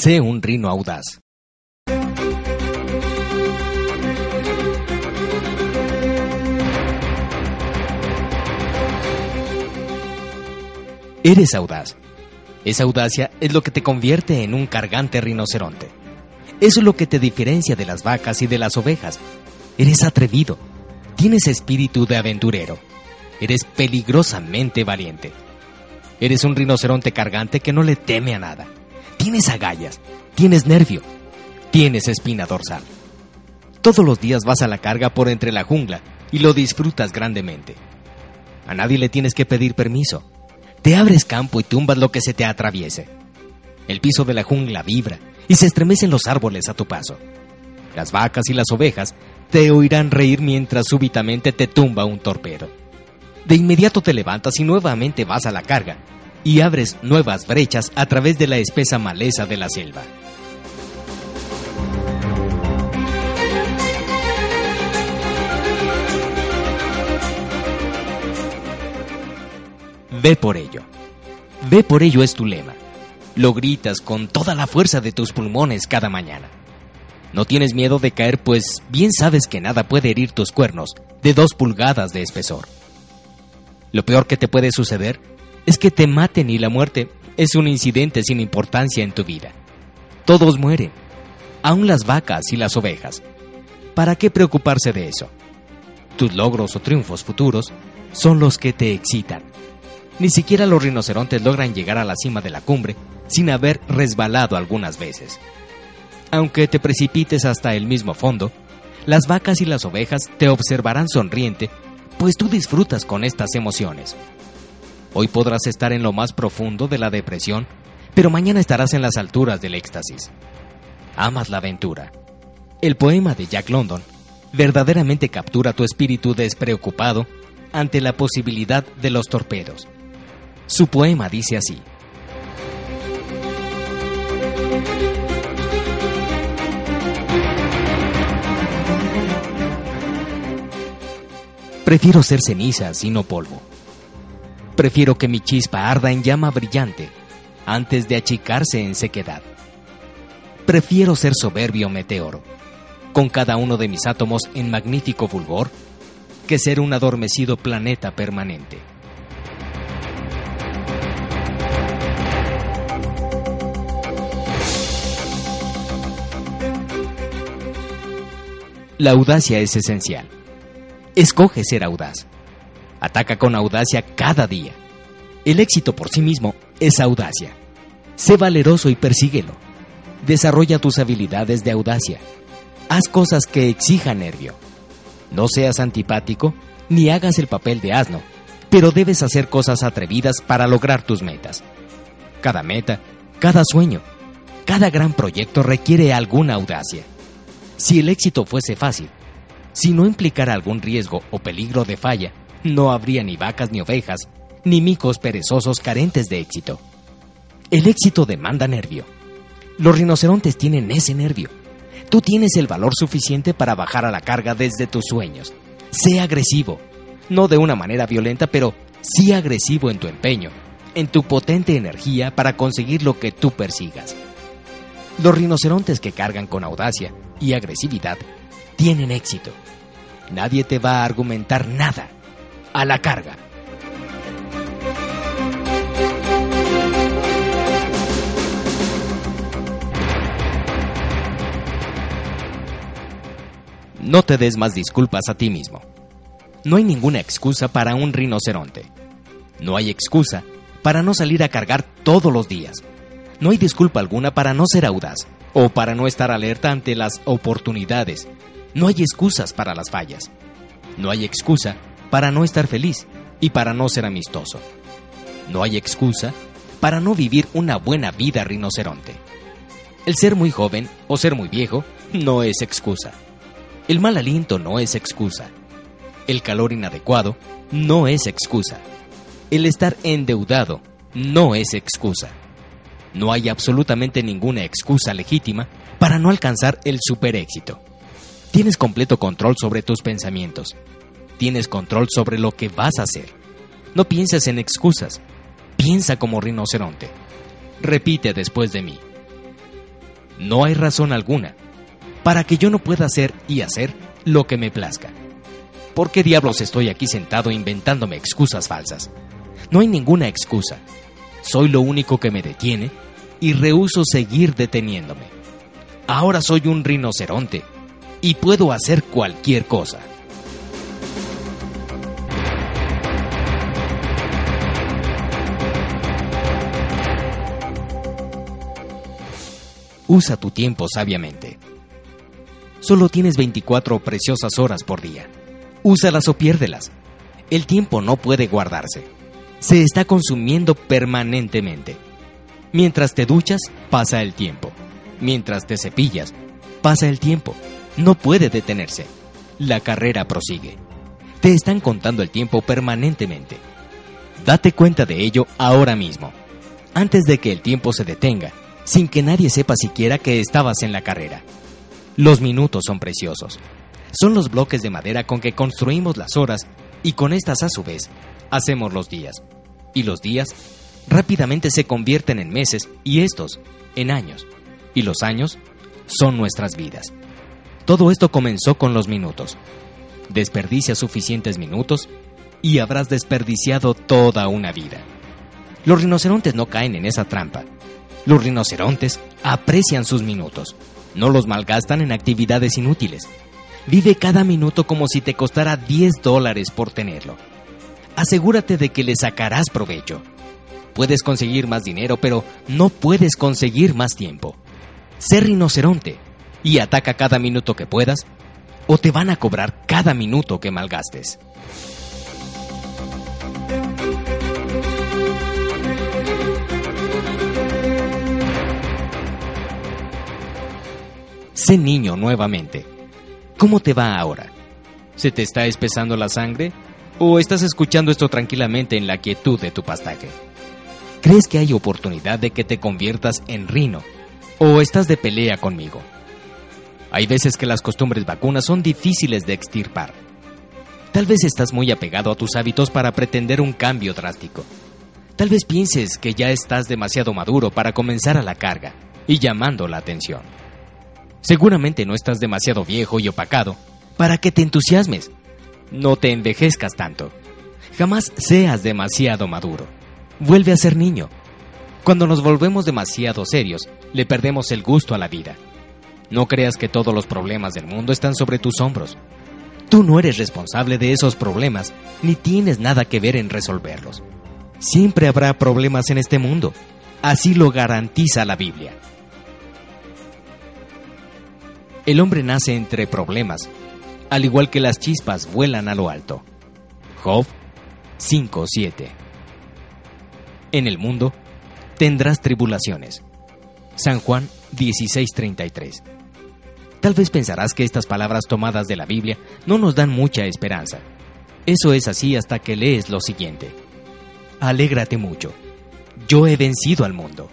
Sé un rino audaz. Eres audaz. Esa audacia es lo que te convierte en un cargante rinoceronte. Es lo que te diferencia de las vacas y de las ovejas. Eres atrevido. Tienes espíritu de aventurero. Eres peligrosamente valiente. Eres un rinoceronte cargante que no le teme a nada. Tienes agallas. Tienes nervio. Tienes espina dorsal. Todos los días vas a la carga por entre la jungla y lo disfrutas grandemente. A nadie le tienes que pedir permiso. Te abres campo y tumbas lo que se te atraviese. El piso de la jungla vibra y se estremecen los árboles a tu paso. Las vacas y las ovejas te oirán reír mientras súbitamente te tumba un torpedo. De inmediato te levantas y nuevamente vas a la carga y abres nuevas brechas a través de la espesa maleza de la selva. Ve por ello. Ve por ello es tu lema. Lo gritas con toda la fuerza de tus pulmones cada mañana. No tienes miedo de caer, pues bien sabes que nada puede herir tus cuernos de dos pulgadas de espesor. Lo peor que te puede suceder es que te maten y la muerte es un incidente sin importancia en tu vida. Todos mueren, aun las vacas y las ovejas. ¿Para qué preocuparse de eso? Tus logros o triunfos futuros son los que te excitan. Ni siquiera los rinocerontes logran llegar a la cima de la cumbre sin haber resbalado algunas veces. Aunque te precipites hasta el mismo fondo, las vacas y las ovejas te observarán sonriente, pues tú disfrutas con estas emociones. Hoy podrás estar en lo más profundo de la depresión, pero mañana estarás en las alturas del éxtasis. Amas la aventura. El poema de Jack London verdaderamente captura tu espíritu despreocupado ante la posibilidad de los torpedos. Su poema dice así. Prefiero ser ceniza, sino polvo. Prefiero que mi chispa arda en llama brillante antes de achicarse en sequedad. Prefiero ser soberbio meteoro, con cada uno de mis átomos en magnífico fulgor, que ser un adormecido planeta permanente. La audacia es esencial. Escoge ser audaz. Ataca con audacia cada día. El éxito por sí mismo es audacia. Sé valeroso y persíguelo. Desarrolla tus habilidades de audacia. Haz cosas que exijan nervio. No seas antipático ni hagas el papel de asno, pero debes hacer cosas atrevidas para lograr tus metas. Cada meta, cada sueño, cada gran proyecto requiere alguna audacia. Si el éxito fuese fácil, si no implicara algún riesgo o peligro de falla, no habría ni vacas ni ovejas, ni micos perezosos carentes de éxito. El éxito demanda nervio. Los rinocerontes tienen ese nervio. Tú tienes el valor suficiente para bajar a la carga desde tus sueños. Sé agresivo. No de una manera violenta, pero sí agresivo en tu empeño, en tu potente energía para conseguir lo que tú persigas. Los rinocerontes que cargan con audacia y agresividad tienen éxito. Nadie te va a argumentar nada. A la carga. No te des más disculpas a ti mismo. No hay ninguna excusa para un rinoceronte. No hay excusa para no salir a cargar todos los días. No hay disculpa alguna para no ser audaz o para no estar alerta ante las oportunidades. No hay excusas para las fallas. No hay excusa para no estar feliz y para no ser amistoso. No hay excusa para no vivir una buena vida rinoceronte. El ser muy joven o ser muy viejo no es excusa. El mal aliento no es excusa. El calor inadecuado no es excusa. El estar endeudado no es excusa. No hay absolutamente ninguna excusa legítima para no alcanzar el super éxito. Tienes completo control sobre tus pensamientos. Tienes control sobre lo que vas a hacer. No pienses en excusas. Piensa como rinoceronte. Repite después de mí. No hay razón alguna para que yo no pueda hacer y hacer lo que me plazca. ¿Por qué diablos estoy aquí sentado inventándome excusas falsas? No hay ninguna excusa. Soy lo único que me detiene y rehuso seguir deteniéndome. Ahora soy un rinoceronte y puedo hacer cualquier cosa. Usa tu tiempo sabiamente. Solo tienes 24 preciosas horas por día. Úsalas o piérdelas. El tiempo no puede guardarse. Se está consumiendo permanentemente. Mientras te duchas, pasa el tiempo. Mientras te cepillas, pasa el tiempo. No puede detenerse. La carrera prosigue. Te están contando el tiempo permanentemente. Date cuenta de ello ahora mismo, antes de que el tiempo se detenga, sin que nadie sepa siquiera que estabas en la carrera. Los minutos son preciosos. Son los bloques de madera con que construimos las horas y con estas a su vez hacemos los días. Y los días rápidamente se convierten en meses y estos en años. Y los años son nuestras vidas. Todo esto comenzó con los minutos. Desperdicia suficientes minutos y habrás desperdiciado toda una vida. Los rinocerontes no caen en esa trampa. Los rinocerontes aprecian sus minutos. No los malgastan en actividades inútiles. Vive cada minuto como si te costara 10 dólares por tenerlo. Asegúrate de que le sacarás provecho. Puedes conseguir más dinero, pero no puedes conseguir más tiempo. Sé rinoceronte y ataca cada minuto que puedas, o te van a cobrar cada minuto que malgastes. Sé niño nuevamente. ¿Cómo te va ahora? ¿Se te está espesando la sangre? ¿O estás escuchando esto tranquilamente en la quietud de tu pastaje? ¿Crees que hay oportunidad de que te conviertas en rino? ¿O estás de pelea conmigo? Hay veces que las costumbres vacunas son difíciles de extirpar. Tal vez estás muy apegado a tus hábitos para pretender un cambio drástico. Tal vez pienses que ya estás demasiado maduro para comenzar a la carga y llamando la atención. Seguramente no estás demasiado viejo y opacado para que te entusiasmes. No te envejezcas tanto. Jamás seas demasiado maduro. Vuelve a ser niño. Cuando nos volvemos demasiado serios, le perdemos el gusto a la vida. No creas que todos los problemas del mundo están sobre tus hombros. Tú no eres responsable de esos problemas, ni tienes nada que ver en resolverlos. Siempre habrá problemas en este mundo. Así lo garantiza la Biblia. El hombre nace entre problemas, al igual que las chispas vuelan a lo alto. Job 5.7 En el mundo tendrás tribulaciones. San Juan 16.33 Tal vez pensarás que estas palabras tomadas de la Biblia no nos dan mucha esperanza. Eso es así hasta que lees lo siguiente. Alégrate mucho. Yo he vencido al mundo.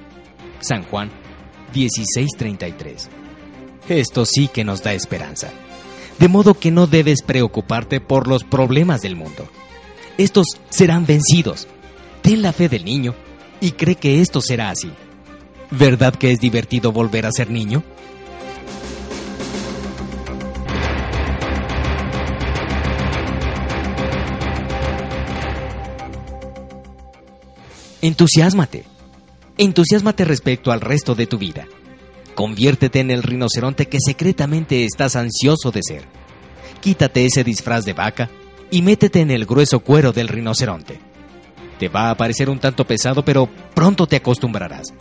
San Juan 16:33. Esto sí que nos da esperanza. De modo que no debes preocuparte por los problemas del mundo. Estos serán vencidos. Ten la fe del niño y cree que esto será así. ¿Verdad que es divertido volver a ser niño? Entusiasmate. Entusiasmate respecto al resto de tu vida. Conviértete en el rinoceronte que secretamente estás ansioso de ser. Quítate ese disfraz de vaca y métete en el grueso cuero del rinoceronte. Te va a parecer un tanto pesado, pero pronto te acostumbrarás.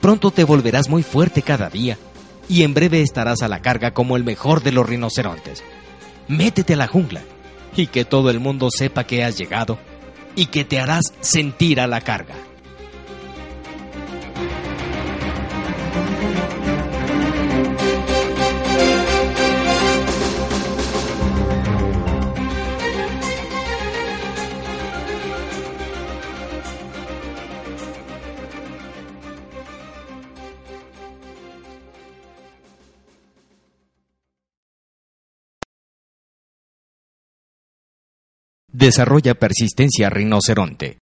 Pronto te volverás muy fuerte cada día y en breve estarás a la carga como el mejor de los rinocerontes. Métete a la jungla y que todo el mundo sepa que has llegado y que te harás sentir a la carga. Desarrolla persistencia rinoceronte.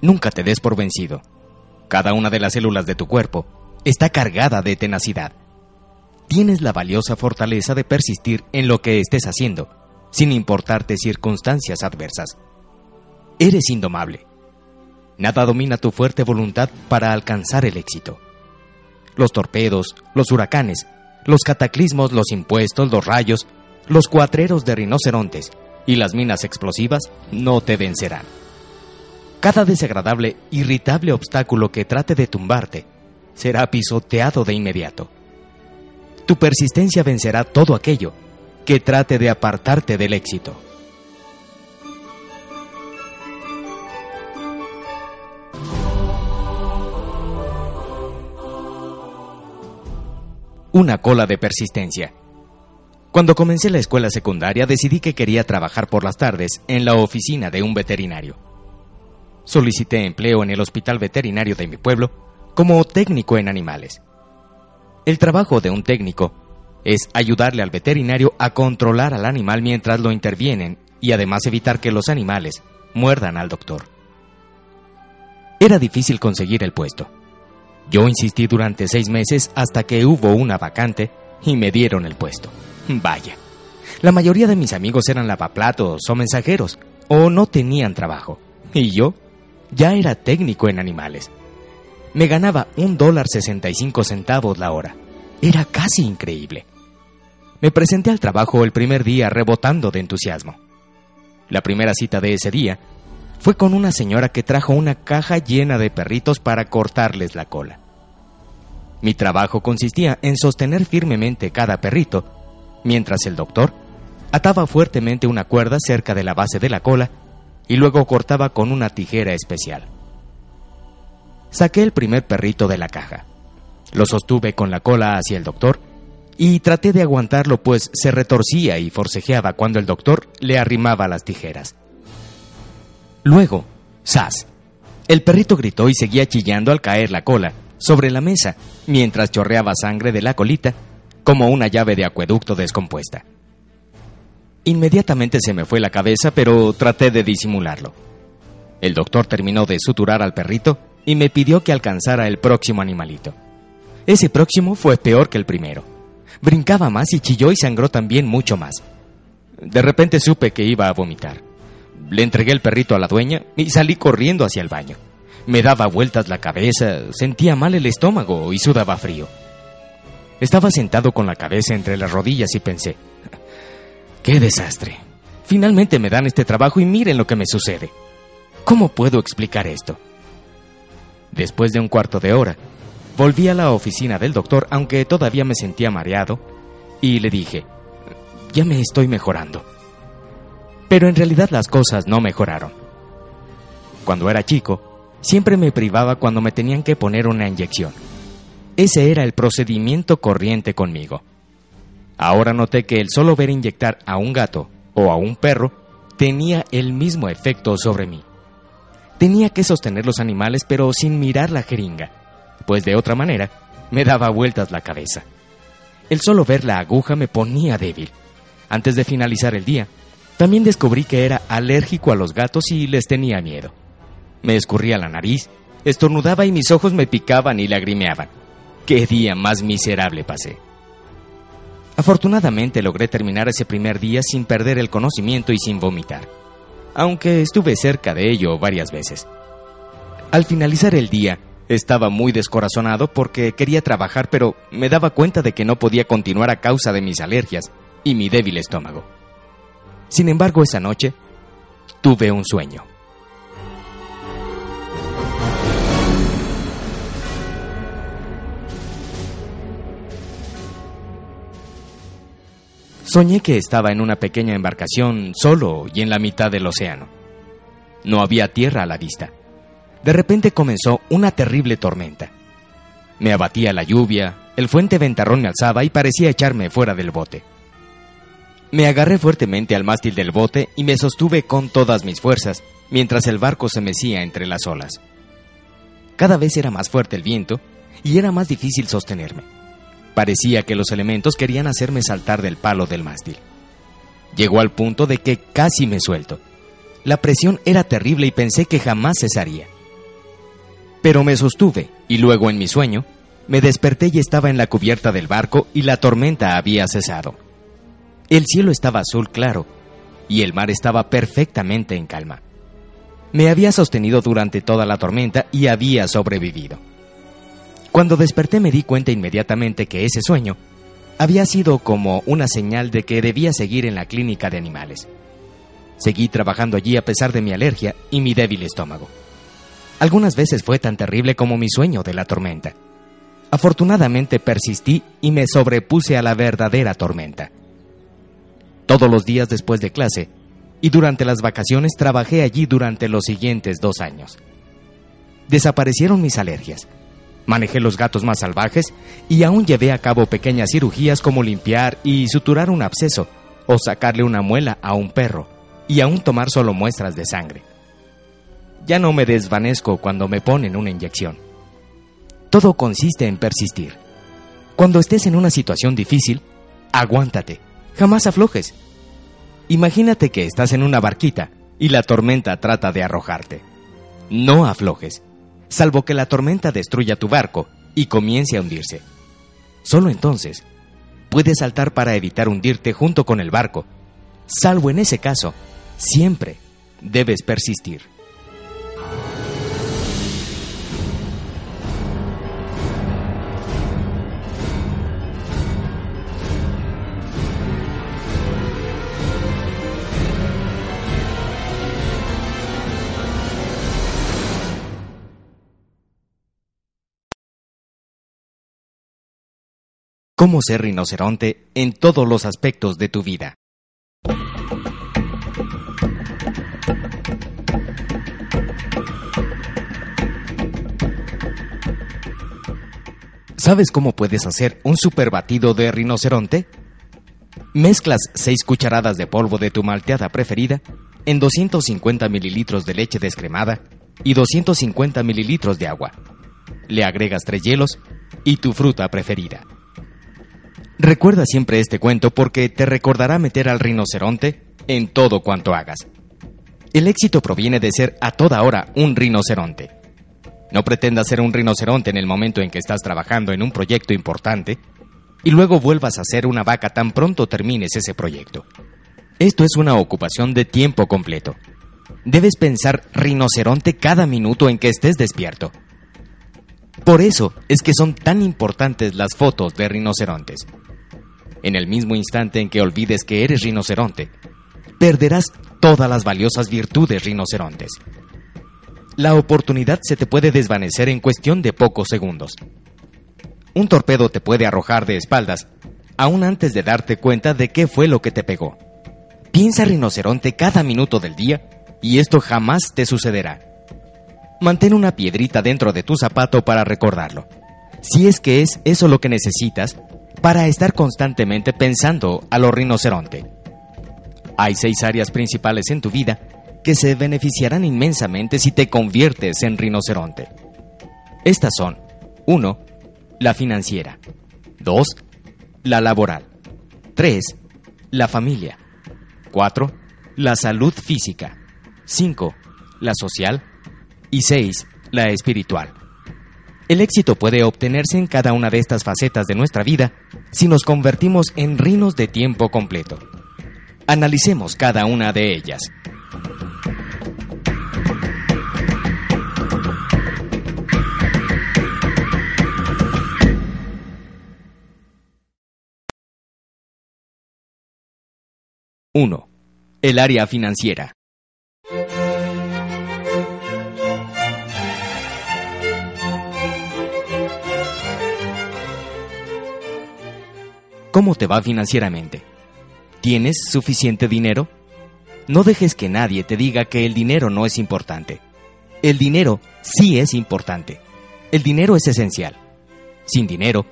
Nunca te des por vencido. Cada una de las células de tu cuerpo está cargada de tenacidad. Tienes la valiosa fortaleza de persistir en lo que estés haciendo, sin importarte circunstancias adversas. Eres indomable. Nada domina tu fuerte voluntad para alcanzar el éxito. Los torpedos, los huracanes, los cataclismos, los impuestos, los rayos, los cuatreros de rinocerontes y las minas explosivas no te vencerán. Cada desagradable, irritable obstáculo que trate de tumbarte será pisoteado de inmediato. Tu persistencia vencerá todo aquello que trate de apartarte del éxito. Una cola de persistencia. Cuando comencé la escuela secundaria decidí que quería trabajar por las tardes en la oficina de un veterinario. Solicité empleo en el hospital veterinario de mi pueblo como técnico en animales. El trabajo de un técnico es ayudarle al veterinario a controlar al animal mientras lo intervienen y además evitar que los animales muerdan al doctor. Era difícil conseguir el puesto. Yo insistí durante seis meses hasta que hubo una vacante y me dieron el puesto. Vaya. La mayoría de mis amigos eran lavaplatos o mensajeros, o no tenían trabajo. Y yo ya era técnico en animales. Me ganaba un dólar sesenta y cinco centavos la hora. Era casi increíble. Me presenté al trabajo el primer día rebotando de entusiasmo. La primera cita de ese día fue con una señora que trajo una caja llena de perritos para cortarles la cola. Mi trabajo consistía en sostener firmemente cada perrito, mientras el doctor ataba fuertemente una cuerda cerca de la base de la cola y luego cortaba con una tijera especial. Saqué el primer perrito de la caja. Lo sostuve con la cola hacia el doctor y traté de aguantarlo pues se retorcía y forcejeaba cuando el doctor le arrimaba las tijeras. Luego, ¡zas! El perrito gritó y seguía chillando al caer la cola sobre la mesa, mientras chorreaba sangre de la colita como una llave de acueducto descompuesta. Inmediatamente se me fue la cabeza, pero traté de disimularlo. El doctor terminó de suturar al perrito y me pidió que alcanzara el próximo animalito. Ese próximo fue peor que el primero. Brincaba más y chilló y sangró también mucho más. De repente supe que iba a vomitar. Le entregué el perrito a la dueña y salí corriendo hacia el baño. Me daba vueltas la cabeza, sentía mal el estómago y sudaba frío. Estaba sentado con la cabeza entre las rodillas y pensé, ¡qué desastre! Finalmente me dan este trabajo y miren lo que me sucede. ¿Cómo puedo explicar esto? Después de un cuarto de hora, volví a la oficina del doctor, aunque todavía me sentía mareado, y le dije, ya me estoy mejorando. Pero en realidad las cosas no mejoraron. Cuando era chico, siempre me privaba cuando me tenían que poner una inyección. Ese era el procedimiento corriente conmigo. Ahora noté que el solo ver inyectar a un gato o a un perro tenía el mismo efecto sobre mí. Tenía que sostener los animales pero sin mirar la jeringa, pues de otra manera me daba vueltas la cabeza. El solo ver la aguja me ponía débil. Antes de finalizar el día, también descubrí que era alérgico a los gatos y les tenía miedo. Me escurría la nariz, estornudaba y mis ojos me picaban y lagrimeaban. ¡Qué día más miserable pasé! Afortunadamente logré terminar ese primer día sin perder el conocimiento y sin vomitar, aunque estuve cerca de ello varias veces. Al finalizar el día, estaba muy descorazonado porque quería trabajar, pero me daba cuenta de que no podía continuar a causa de mis alergias y mi débil estómago. Sin embargo, esa noche tuve un sueño. Soñé que estaba en una pequeña embarcación solo y en la mitad del océano. No había tierra a la vista. De repente comenzó una terrible tormenta. Me abatía la lluvia, el fuente ventarrón me alzaba y parecía echarme fuera del bote. Me agarré fuertemente al mástil del bote y me sostuve con todas mis fuerzas, mientras el barco se mecía entre las olas. Cada vez era más fuerte el viento y era más difícil sostenerme. Parecía que los elementos querían hacerme saltar del palo del mástil. Llegó al punto de que casi me suelto. La presión era terrible y pensé que jamás cesaría. Pero me sostuve y luego en mi sueño me desperté y estaba en la cubierta del barco y la tormenta había cesado. El cielo estaba azul claro y el mar estaba perfectamente en calma. Me había sostenido durante toda la tormenta y había sobrevivido. Cuando desperté me di cuenta inmediatamente que ese sueño había sido como una señal de que debía seguir en la clínica de animales. Seguí trabajando allí a pesar de mi alergia y mi débil estómago. Algunas veces fue tan terrible como mi sueño de la tormenta. Afortunadamente persistí y me sobrepuse a la verdadera tormenta. Todos los días después de clase y durante las vacaciones trabajé allí durante los siguientes dos años. Desaparecieron mis alergias. Manejé los gatos más salvajes y aún llevé a cabo pequeñas cirugías como limpiar y suturar un absceso o sacarle una muela a un perro y aún tomar solo muestras de sangre. Ya no me desvanezco cuando me ponen una inyección. Todo consiste en persistir. Cuando estés en una situación difícil, aguántate, jamás aflojes. Imagínate que estás en una barquita y la tormenta trata de arrojarte. No aflojes, salvo que la tormenta destruya tu barco y comience a hundirse. Solo entonces puedes saltar para evitar hundirte junto con el barco. Salvo en ese caso, siempre debes persistir. Cómo ser rinoceronte en todos los aspectos de tu vida. ¿Sabes cómo puedes hacer un super batido de rinoceronte? Mezclas 6 cucharadas de polvo de tu malteada preferida en 250 mililitros de leche descremada y 250 mililitros de agua. Le agregas 3 hielos y tu fruta preferida. Recuerda siempre este cuento porque te recordará meter al rinoceronte en todo cuanto hagas. El éxito proviene de ser a toda hora un rinoceronte. No pretendas ser un rinoceronte en el momento en que estás trabajando en un proyecto importante y luego vuelvas a ser una vaca tan pronto termines ese proyecto. Esto es una ocupación de tiempo completo. Debes pensar rinoceronte cada minuto en que estés despierto. Por eso es que son tan importantes las fotos de rinocerontes. En el mismo instante en que olvides que eres rinoceronte, perderás todas las valiosas virtudes rinocerontes. La oportunidad se te puede desvanecer en cuestión de pocos segundos. Un torpedo te puede arrojar de espaldas, aún antes de darte cuenta de qué fue lo que te pegó. Piensa rinoceronte cada minuto del día y esto jamás te sucederá. Mantén una piedrita dentro de tu zapato para recordarlo. Si es que es eso lo que necesitas, para estar constantemente pensando a lo rinoceronte. Hay seis áreas principales en tu vida que se beneficiarán inmensamente si te conviertes en rinoceronte. Estas son 1. La financiera 2. La laboral 3. La familia 4. La salud física 5. La social y 6. La espiritual. El éxito puede obtenerse en cada una de estas facetas de nuestra vida si nos convertimos en rinos de tiempo completo. Analicemos cada una de ellas. Uno, El área financiera. ¿Cómo te va financieramente? ¿Tienes suficiente dinero? No dejes que nadie te diga que el dinero no es importante. El dinero sí es importante. El dinero es esencial. Sin dinero,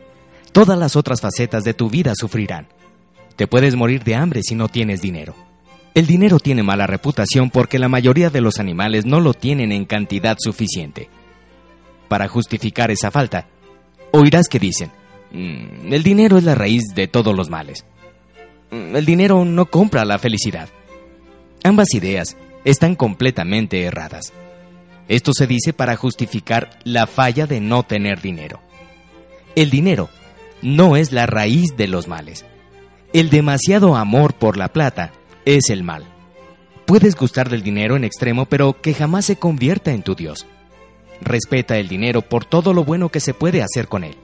todas las otras facetas de tu vida sufrirán. Te puedes morir de hambre si no tienes dinero. El dinero tiene mala reputación porque la mayoría de los animales no lo tienen en cantidad suficiente. para justificar esa falta, oirás que dicen, "Mm, el dinero es la raíz de todos los males. Mm, El dinero no compra la felicidad. Ambas ideas están completamente erradas. Esto se dice para justificar la falla de no tener dinero. El dinero no es la raíz de los males. El demasiado amor por la plata es el mal. Puedes gustar del dinero en extremo, pero que jamás se convierta en tu Dios. Respeta el dinero por todo lo bueno que se puede hacer con él.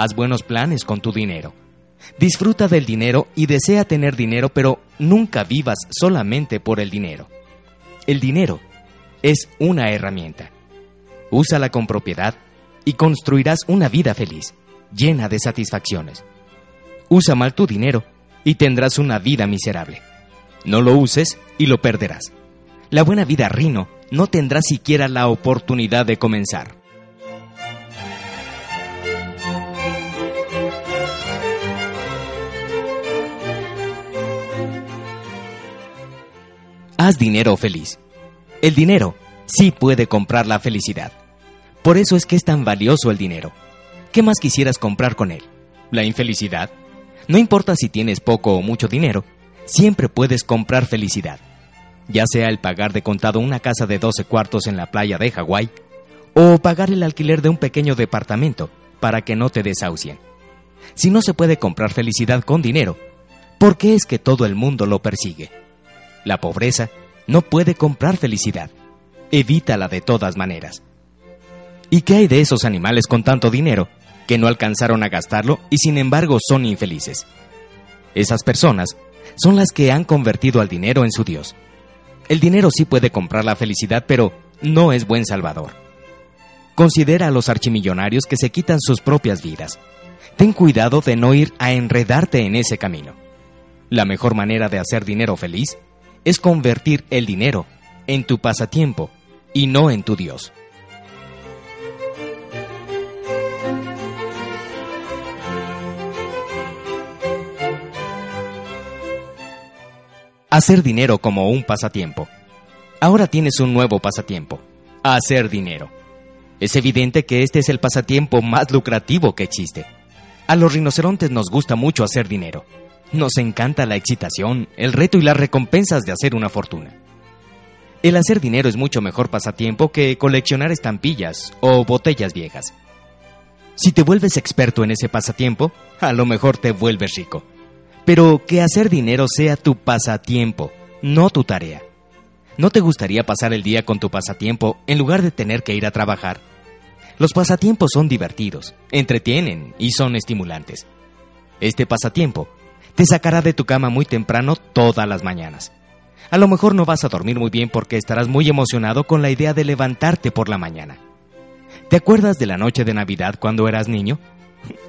Haz buenos planes con tu dinero. Disfruta del dinero y desea tener dinero, pero nunca vivas solamente por el dinero. El dinero es una herramienta. Úsala con propiedad y construirás una vida feliz, llena de satisfacciones. Usa mal tu dinero y tendrás una vida miserable. No lo uses y lo perderás. La buena vida Rino no tendrá siquiera la oportunidad de comenzar. Haz dinero feliz. El dinero sí puede comprar la felicidad. Por eso es que es tan valioso el dinero. ¿Qué más quisieras comprar con él? ¿La infelicidad? No importa si tienes poco o mucho dinero, siempre puedes comprar felicidad. Ya sea el pagar de contado una casa de 12 cuartos en la playa de Hawái, o pagar el alquiler de un pequeño departamento para que no te desahucien. Si no se puede comprar felicidad con dinero, ¿por qué es que todo el mundo lo persigue? La pobreza no puede comprar felicidad. Evítala de todas maneras. ¿Y qué hay de esos animales con tanto dinero que no alcanzaron a gastarlo y sin embargo son infelices? Esas personas son las que han convertido al dinero en su Dios. El dinero sí puede comprar la felicidad, pero no es buen salvador. Considera a los archimillonarios que se quitan sus propias vidas. Ten cuidado de no ir a enredarte en ese camino. La mejor manera de hacer dinero feliz es convertir el dinero en tu pasatiempo y no en tu Dios. Hacer dinero como un pasatiempo. Ahora tienes un nuevo pasatiempo, hacer dinero. Es evidente que este es el pasatiempo más lucrativo que existe. A los rinocerontes nos gusta mucho hacer dinero. Nos encanta la excitación, el reto y las recompensas de hacer una fortuna. El hacer dinero es mucho mejor pasatiempo que coleccionar estampillas o botellas viejas. Si te vuelves experto en ese pasatiempo, a lo mejor te vuelves rico. Pero que hacer dinero sea tu pasatiempo, no tu tarea. ¿No te gustaría pasar el día con tu pasatiempo en lugar de tener que ir a trabajar? Los pasatiempos son divertidos, entretienen y son estimulantes. Este pasatiempo te sacará de tu cama muy temprano todas las mañanas. A lo mejor no vas a dormir muy bien porque estarás muy emocionado con la idea de levantarte por la mañana. ¿Te acuerdas de la noche de Navidad cuando eras niño?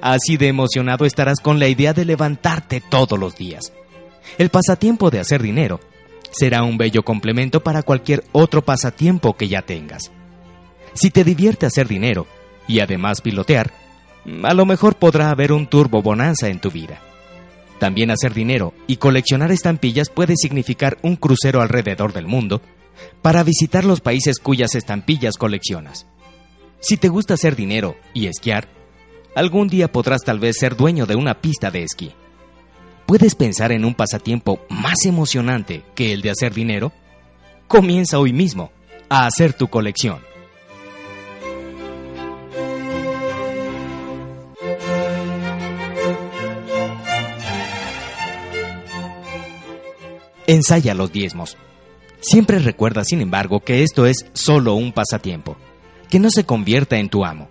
Así de emocionado estarás con la idea de levantarte todos los días. El pasatiempo de hacer dinero será un bello complemento para cualquier otro pasatiempo que ya tengas. Si te divierte hacer dinero y además pilotear, a lo mejor podrá haber un turbo bonanza en tu vida. También hacer dinero y coleccionar estampillas puede significar un crucero alrededor del mundo para visitar los países cuyas estampillas coleccionas. Si te gusta hacer dinero y esquiar, algún día podrás tal vez ser dueño de una pista de esquí. ¿Puedes pensar en un pasatiempo más emocionante que el de hacer dinero? Comienza hoy mismo a hacer tu colección. Ensaya los diezmos. Siempre recuerda, sin embargo, que esto es solo un pasatiempo, que no se convierta en tu amo.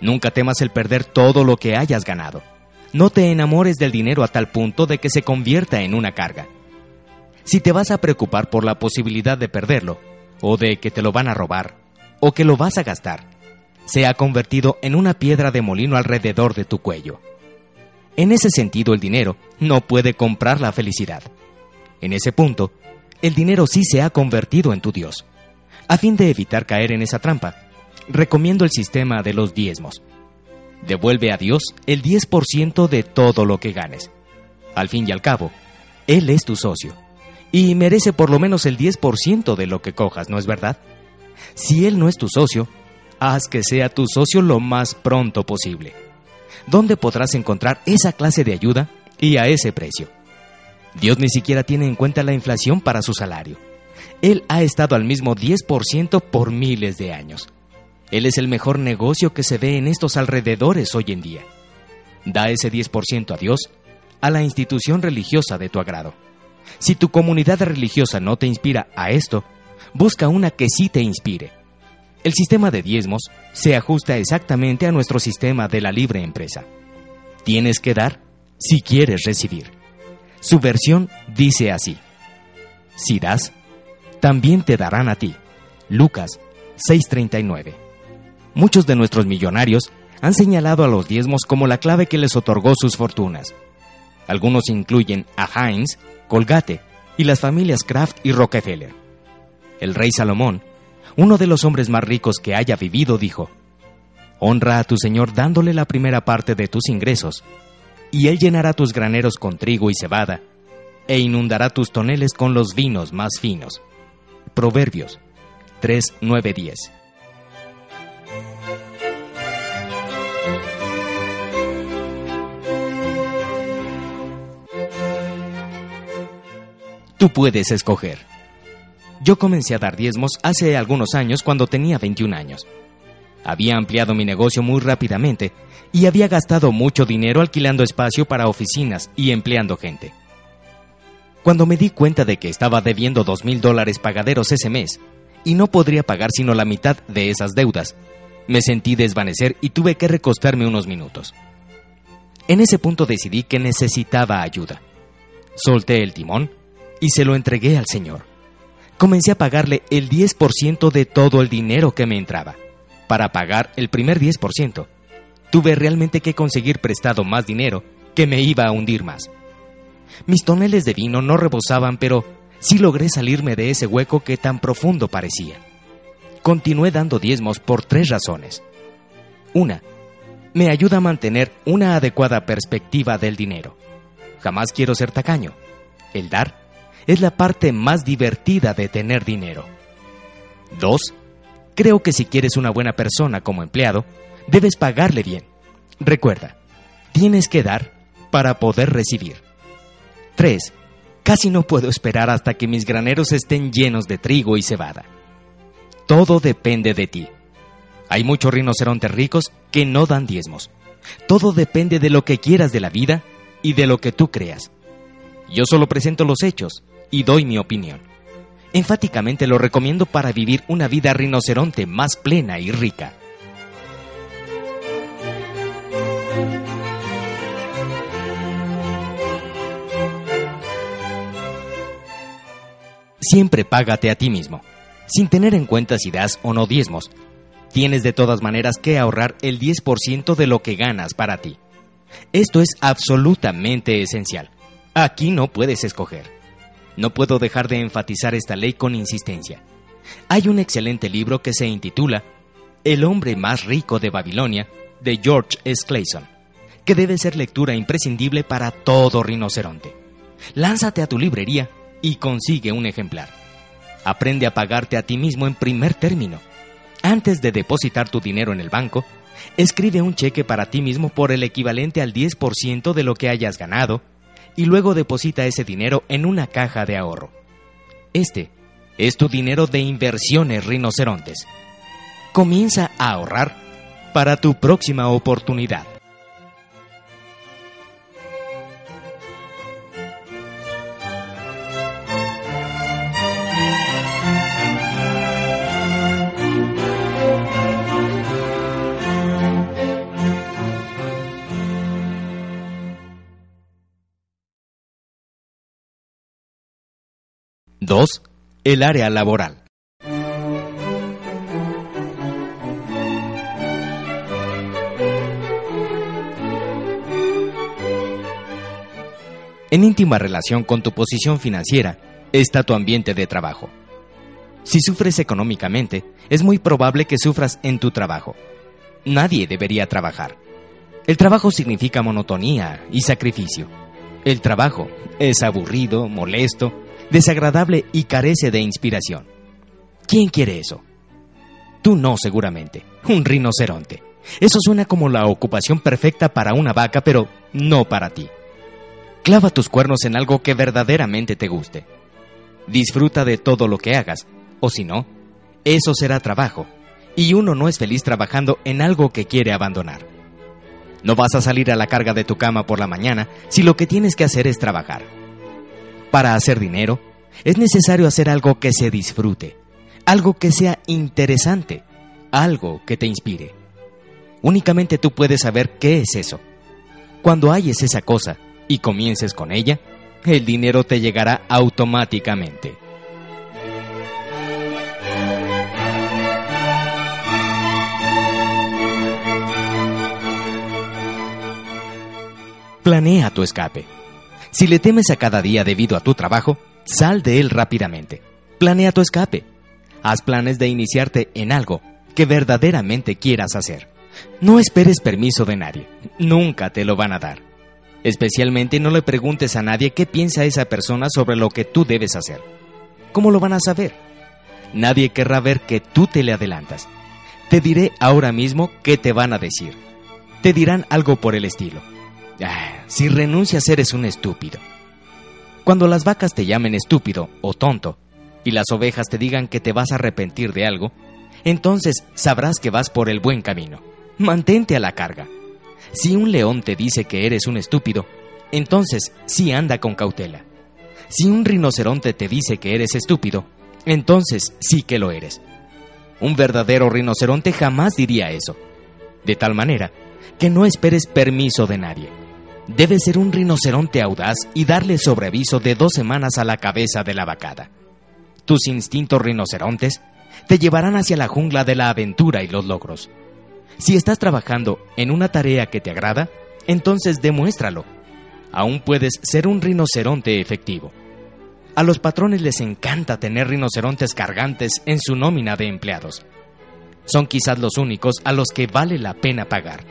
Nunca temas el perder todo lo que hayas ganado. No te enamores del dinero a tal punto de que se convierta en una carga. Si te vas a preocupar por la posibilidad de perderlo, o de que te lo van a robar, o que lo vas a gastar, se ha convertido en una piedra de molino alrededor de tu cuello. En ese sentido, el dinero no puede comprar la felicidad. En ese punto, el dinero sí se ha convertido en tu Dios. A fin de evitar caer en esa trampa, recomiendo el sistema de los diezmos. Devuelve a Dios el 10% de todo lo que ganes. Al fin y al cabo, Él es tu socio y merece por lo menos el 10% de lo que cojas, ¿no es verdad? Si Él no es tu socio, haz que sea tu socio lo más pronto posible. ¿Dónde podrás encontrar esa clase de ayuda y a ese precio? Dios ni siquiera tiene en cuenta la inflación para su salario. Él ha estado al mismo 10% por miles de años. Él es el mejor negocio que se ve en estos alrededores hoy en día. Da ese 10% a Dios, a la institución religiosa de tu agrado. Si tu comunidad religiosa no te inspira a esto, busca una que sí te inspire. El sistema de diezmos se ajusta exactamente a nuestro sistema de la libre empresa. Tienes que dar si quieres recibir. Su versión dice así. Si das, también te darán a ti. Lucas 6:39. Muchos de nuestros millonarios han señalado a los diezmos como la clave que les otorgó sus fortunas. Algunos incluyen a Heinz, Colgate y las familias Kraft y Rockefeller. El rey Salomón, uno de los hombres más ricos que haya vivido, dijo, Honra a tu Señor dándole la primera parte de tus ingresos, y Él llenará tus graneros con trigo y cebada, e inundará tus toneles con los vinos más finos. Proverbios 3, 9, 10. Tú puedes escoger. Yo comencé a dar diezmos hace algunos años cuando tenía 21 años. Había ampliado mi negocio muy rápidamente y había gastado mucho dinero alquilando espacio para oficinas y empleando gente. Cuando me di cuenta de que estaba debiendo dos mil dólares pagaderos ese mes y no podría pagar sino la mitad de esas deudas, me sentí desvanecer y tuve que recostarme unos minutos. En ese punto decidí que necesitaba ayuda. Solté el timón y se lo entregué al Señor. Comencé a pagarle el 10% de todo el dinero que me entraba. Para pagar el primer 10%, tuve realmente que conseguir prestado más dinero que me iba a hundir más. Mis toneles de vino no rebosaban, pero sí logré salirme de ese hueco que tan profundo parecía. Continué dando diezmos por tres razones. Una, me ayuda a mantener una adecuada perspectiva del dinero. Jamás quiero ser tacaño. El dar es la parte más divertida de tener dinero. 2. Creo que si quieres una buena persona como empleado, debes pagarle bien. Recuerda, tienes que dar para poder recibir. 3. Casi no puedo esperar hasta que mis graneros estén llenos de trigo y cebada. Todo depende de ti. Hay muchos rinocerontes ricos que no dan diezmos. Todo depende de lo que quieras de la vida y de lo que tú creas. Yo solo presento los hechos y doy mi opinión. Enfáticamente lo recomiendo para vivir una vida rinoceronte más plena y rica. Siempre págate a ti mismo, sin tener en cuenta si das o no diezmos. Tienes de todas maneras que ahorrar el 10% de lo que ganas para ti. Esto es absolutamente esencial. Aquí no puedes escoger. No puedo dejar de enfatizar esta ley con insistencia. Hay un excelente libro que se intitula El hombre más rico de Babilonia, de George S. Clayson, que debe ser lectura imprescindible para todo rinoceronte. Lánzate a tu librería y consigue un ejemplar. Aprende a pagarte a ti mismo en primer término. Antes de depositar tu dinero en el banco, escribe un cheque para ti mismo por el equivalente al 10% de lo que hayas ganado y luego deposita ese dinero en una caja de ahorro. Este es tu dinero de inversiones rinocerontes. Comienza a ahorrar para tu próxima oportunidad. Dos, el área laboral. En íntima relación con tu posición financiera está tu ambiente de trabajo. Si sufres económicamente, es muy probable que sufras en tu trabajo. Nadie debería trabajar. El trabajo significa monotonía y sacrificio. El trabajo es aburrido, molesto, desagradable y carece de inspiración. ¿Quién quiere eso? Tú no, seguramente. Un rinoceronte. Eso suena como la ocupación perfecta para una vaca, pero no para ti. Clava tus cuernos en algo que verdaderamente te guste. Disfruta de todo lo que hagas, o si no, eso será trabajo, y uno no es feliz trabajando en algo que quiere abandonar. No vas a salir a la carga de tu cama por la mañana si lo que tienes que hacer es trabajar. Para hacer dinero, es necesario hacer algo que se disfrute, algo que sea interesante, algo que te inspire. Únicamente tú puedes saber qué es eso. Cuando halles esa cosa y comiences con ella, el dinero te llegará automáticamente. Planea tu escape. Si le temes a cada día debido a tu trabajo, sal de él rápidamente. Planea tu escape. Haz planes de iniciarte en algo que verdaderamente quieras hacer. No esperes permiso de nadie. Nunca te lo van a dar. Especialmente no le preguntes a nadie qué piensa esa persona sobre lo que tú debes hacer. ¿Cómo lo van a saber? Nadie querrá ver que tú te le adelantas. Te diré ahora mismo qué te van a decir. Te dirán algo por el estilo. Ah, si renuncias eres un estúpido. Cuando las vacas te llamen estúpido o tonto y las ovejas te digan que te vas a arrepentir de algo, entonces sabrás que vas por el buen camino. Mantente a la carga. Si un león te dice que eres un estúpido, entonces sí anda con cautela. Si un rinoceronte te dice que eres estúpido, entonces sí que lo eres. Un verdadero rinoceronte jamás diría eso. De tal manera que no esperes permiso de nadie. Debe ser un rinoceronte audaz y darle sobreaviso de dos semanas a la cabeza de la vacada. Tus instintos rinocerontes te llevarán hacia la jungla de la aventura y los logros. Si estás trabajando en una tarea que te agrada, entonces demuéstralo. Aún puedes ser un rinoceronte efectivo. A los patrones les encanta tener rinocerontes cargantes en su nómina de empleados. Son quizás los únicos a los que vale la pena pagar.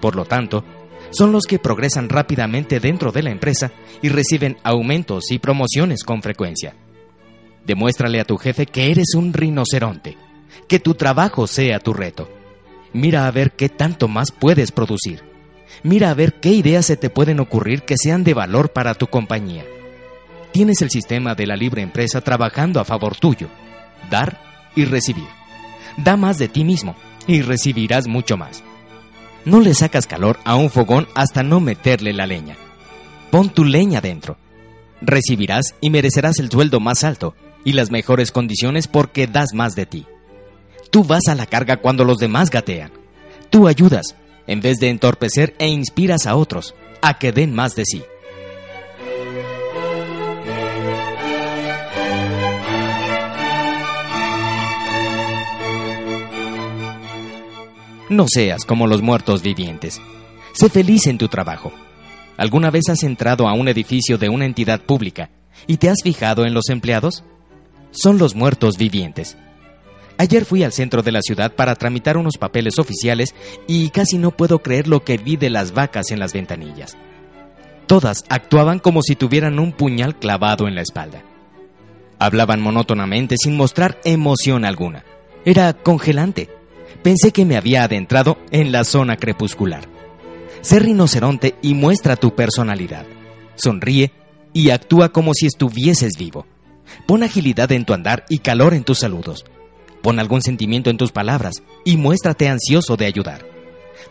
Por lo tanto, son los que progresan rápidamente dentro de la empresa y reciben aumentos y promociones con frecuencia. Demuéstrale a tu jefe que eres un rinoceronte, que tu trabajo sea tu reto. Mira a ver qué tanto más puedes producir. Mira a ver qué ideas se te pueden ocurrir que sean de valor para tu compañía. Tienes el sistema de la libre empresa trabajando a favor tuyo. Dar y recibir. Da más de ti mismo y recibirás mucho más. No le sacas calor a un fogón hasta no meterle la leña. Pon tu leña dentro. Recibirás y merecerás el sueldo más alto y las mejores condiciones porque das más de ti. Tú vas a la carga cuando los demás gatean. Tú ayudas, en vez de entorpecer e inspiras a otros a que den más de sí. No seas como los muertos vivientes. Sé feliz en tu trabajo. ¿Alguna vez has entrado a un edificio de una entidad pública y te has fijado en los empleados? Son los muertos vivientes. Ayer fui al centro de la ciudad para tramitar unos papeles oficiales y casi no puedo creer lo que vi de las vacas en las ventanillas. Todas actuaban como si tuvieran un puñal clavado en la espalda. Hablaban monótonamente sin mostrar emoción alguna. Era congelante pensé que me había adentrado en la zona crepuscular. Sé rinoceronte y muestra tu personalidad. Sonríe y actúa como si estuvieses vivo. Pon agilidad en tu andar y calor en tus saludos. Pon algún sentimiento en tus palabras y muéstrate ansioso de ayudar.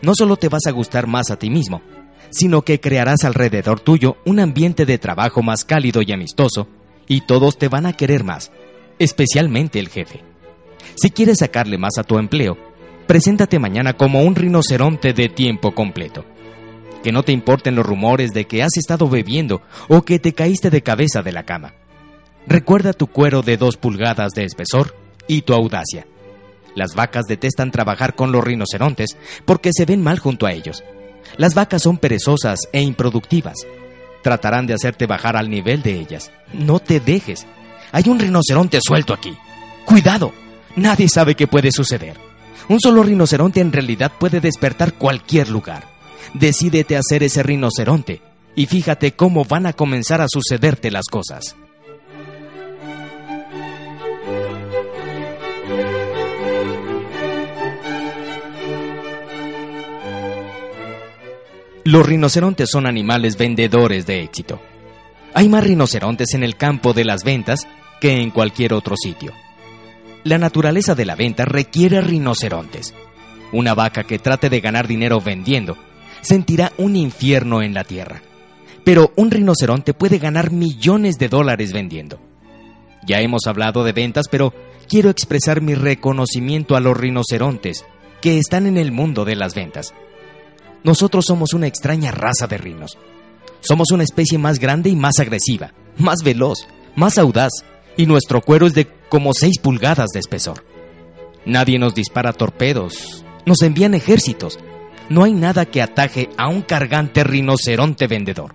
No solo te vas a gustar más a ti mismo, sino que crearás alrededor tuyo un ambiente de trabajo más cálido y amistoso, y todos te van a querer más, especialmente el jefe. Si quieres sacarle más a tu empleo, preséntate mañana como un rinoceronte de tiempo completo. Que no te importen los rumores de que has estado bebiendo o que te caíste de cabeza de la cama. Recuerda tu cuero de dos pulgadas de espesor y tu audacia. Las vacas detestan trabajar con los rinocerontes porque se ven mal junto a ellos. Las vacas son perezosas e improductivas. Tratarán de hacerte bajar al nivel de ellas. No te dejes. Hay un rinoceronte suelto aquí. Cuidado. Nadie sabe qué puede suceder. Un solo rinoceronte en realidad puede despertar cualquier lugar. Decídete a ser ese rinoceronte y fíjate cómo van a comenzar a sucederte las cosas. Los rinocerontes son animales vendedores de éxito. Hay más rinocerontes en el campo de las ventas que en cualquier otro sitio. La naturaleza de la venta requiere rinocerontes. Una vaca que trate de ganar dinero vendiendo sentirá un infierno en la tierra. Pero un rinoceronte puede ganar millones de dólares vendiendo. Ya hemos hablado de ventas, pero quiero expresar mi reconocimiento a los rinocerontes que están en el mundo de las ventas. Nosotros somos una extraña raza de rinos. Somos una especie más grande y más agresiva, más veloz, más audaz, y nuestro cuero es de como 6 pulgadas de espesor. Nadie nos dispara torpedos, nos envían ejércitos. No hay nada que ataje a un cargante rinoceronte vendedor.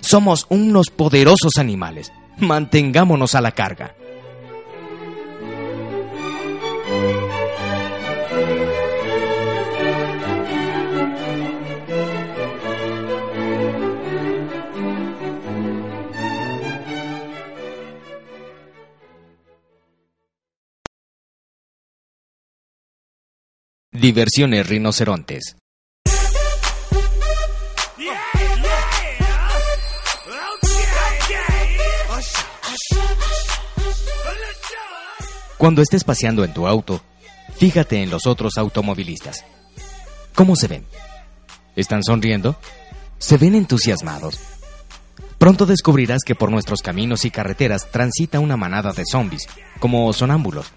Somos unos poderosos animales. Mantengámonos a la carga. Diversiones rinocerontes. Cuando estés paseando en tu auto, fíjate en los otros automovilistas. ¿Cómo se ven? ¿Están sonriendo? ¿Se ven entusiasmados? Pronto descubrirás que por nuestros caminos y carreteras transita una manada de zombies, como sonámbulos.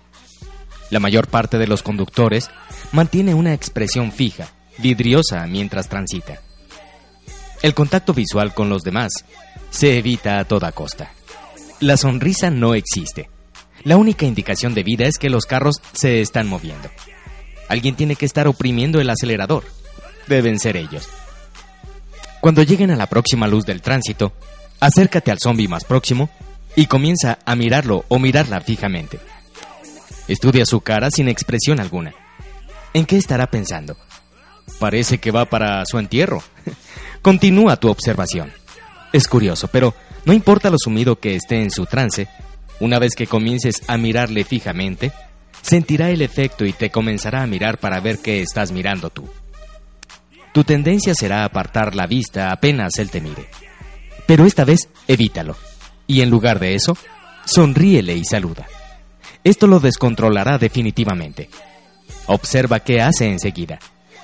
La mayor parte de los conductores mantiene una expresión fija, vidriosa mientras transita. El contacto visual con los demás se evita a toda costa. La sonrisa no existe. La única indicación de vida es que los carros se están moviendo. Alguien tiene que estar oprimiendo el acelerador. Deben ser ellos. Cuando lleguen a la próxima luz del tránsito, acércate al zombie más próximo y comienza a mirarlo o mirarla fijamente. Estudia su cara sin expresión alguna. ¿En qué estará pensando? Parece que va para su entierro. Continúa tu observación. Es curioso, pero no importa lo sumido que esté en su trance, una vez que comiences a mirarle fijamente, sentirá el efecto y te comenzará a mirar para ver qué estás mirando tú. Tu tendencia será apartar la vista apenas él te mire. Pero esta vez evítalo. Y en lugar de eso, sonríele y saluda. Esto lo descontrolará definitivamente. Observa qué hace enseguida.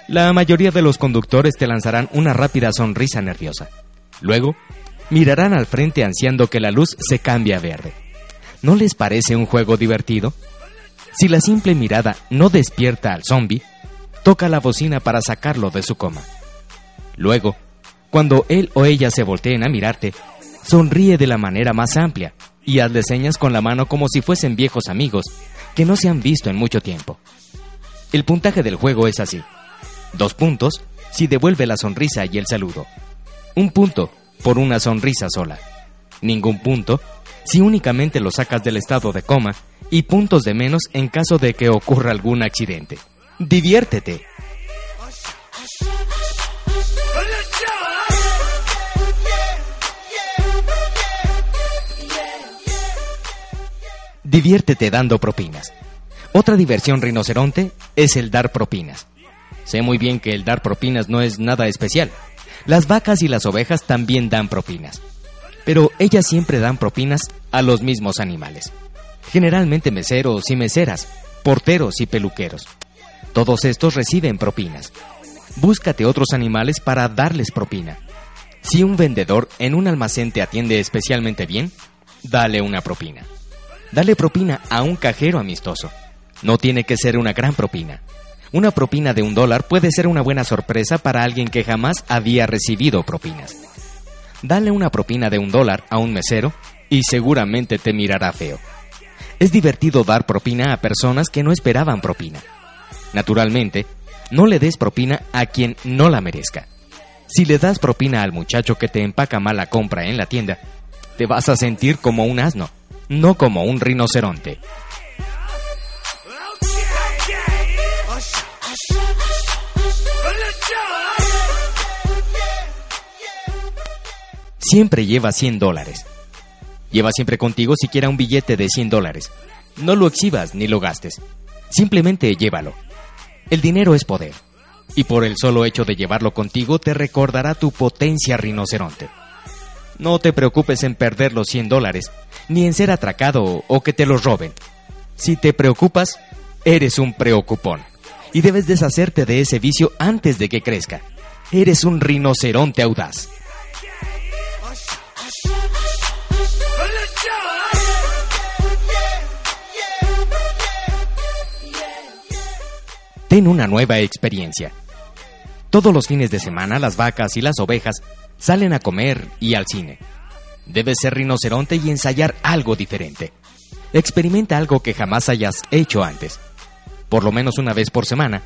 La mayoría de los conductores te lanzarán una rápida sonrisa nerviosa. Luego, mirarán al frente ansiando que la luz se cambie a verde. ¿No les parece un juego divertido? Si la simple mirada no despierta al zombie, toca la bocina para sacarlo de su coma. Luego, cuando él o ella se volteen a mirarte, sonríe de la manera más amplia y hazle señas con la mano como si fuesen viejos amigos que no se han visto en mucho tiempo. El puntaje del juego es así. Dos puntos si devuelve la sonrisa y el saludo. Un punto por una sonrisa sola. Ningún punto si únicamente lo sacas del estado de coma y puntos de menos en caso de que ocurra algún accidente. Diviértete. Diviértete dando propinas. Otra diversión rinoceronte es el dar propinas. Sé muy bien que el dar propinas no es nada especial. Las vacas y las ovejas también dan propinas. Pero ellas siempre dan propinas a los mismos animales. Generalmente meseros y meseras, porteros y peluqueros. Todos estos reciben propinas. Búscate otros animales para darles propina. Si un vendedor en un almacén te atiende especialmente bien, dale una propina. Dale propina a un cajero amistoso. No tiene que ser una gran propina. Una propina de un dólar puede ser una buena sorpresa para alguien que jamás había recibido propinas. Dale una propina de un dólar a un mesero y seguramente te mirará feo. Es divertido dar propina a personas que no esperaban propina. Naturalmente, no le des propina a quien no la merezca. Si le das propina al muchacho que te empaca mala compra en la tienda, te vas a sentir como un asno no como un rinoceronte. Siempre lleva 100 dólares. Lleva siempre contigo siquiera un billete de 100 dólares. No lo exhibas ni lo gastes. Simplemente llévalo. El dinero es poder. y por el solo hecho de llevarlo contigo te recordará tu potencia rinoceronte. No te preocupes en perder los 100 dólares, ni en ser atracado o que te los roben. Si te preocupas, eres un preocupón y debes deshacerte de ese vicio antes de que crezca. Eres un rinoceronte audaz. Ten una nueva experiencia. Todos los fines de semana las vacas y las ovejas salen a comer y al cine. Debes ser rinoceronte y ensayar algo diferente. Experimenta algo que jamás hayas hecho antes. Por lo menos una vez por semana,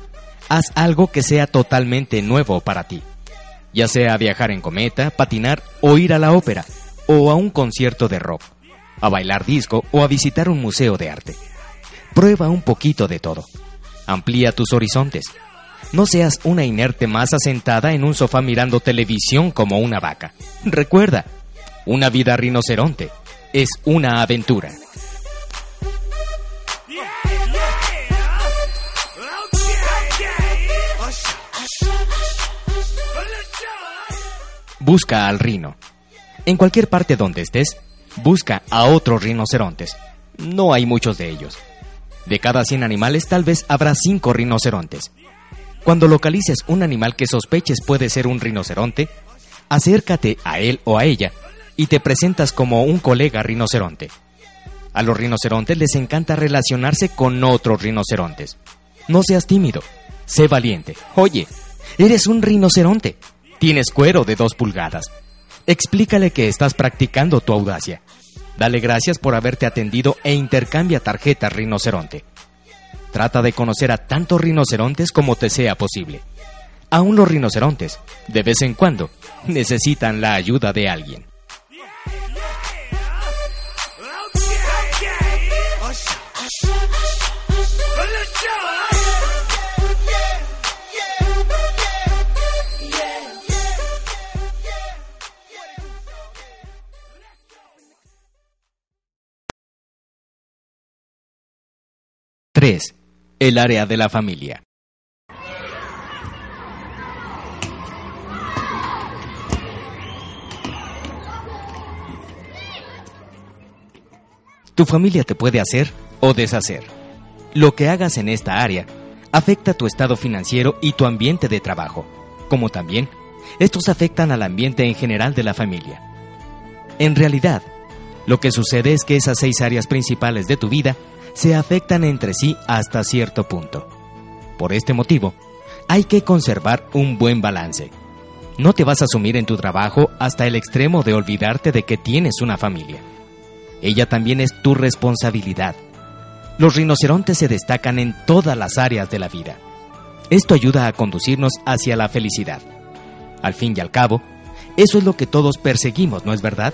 haz algo que sea totalmente nuevo para ti. Ya sea viajar en cometa, patinar o ir a la ópera, o a un concierto de rock, a bailar disco o a visitar un museo de arte. Prueba un poquito de todo. Amplía tus horizontes. No seas una inerte masa sentada en un sofá mirando televisión como una vaca. Recuerda, una vida rinoceronte es una aventura. Busca al rino. En cualquier parte donde estés, busca a otros rinocerontes. No hay muchos de ellos. De cada 100 animales tal vez habrá 5 rinocerontes. Cuando localices un animal que sospeches puede ser un rinoceronte, acércate a él o a ella y te presentas como un colega rinoceronte. A los rinocerontes les encanta relacionarse con otros rinocerontes. No seas tímido, sé valiente. Oye, eres un rinoceronte. Tienes cuero de dos pulgadas. Explícale que estás practicando tu audacia. Dale gracias por haberte atendido e intercambia tarjetas rinoceronte. Trata de conocer a tantos rinocerontes como te sea posible. Aún los rinocerontes, de vez en cuando, necesitan la ayuda de alguien. El área de la familia. Tu familia te puede hacer o deshacer. Lo que hagas en esta área afecta tu estado financiero y tu ambiente de trabajo, como también estos afectan al ambiente en general de la familia. En realidad, lo que sucede es que esas seis áreas principales de tu vida se afectan entre sí hasta cierto punto. Por este motivo, hay que conservar un buen balance. No te vas a sumir en tu trabajo hasta el extremo de olvidarte de que tienes una familia. Ella también es tu responsabilidad. Los rinocerontes se destacan en todas las áreas de la vida. Esto ayuda a conducirnos hacia la felicidad. Al fin y al cabo, eso es lo que todos perseguimos, ¿no es verdad?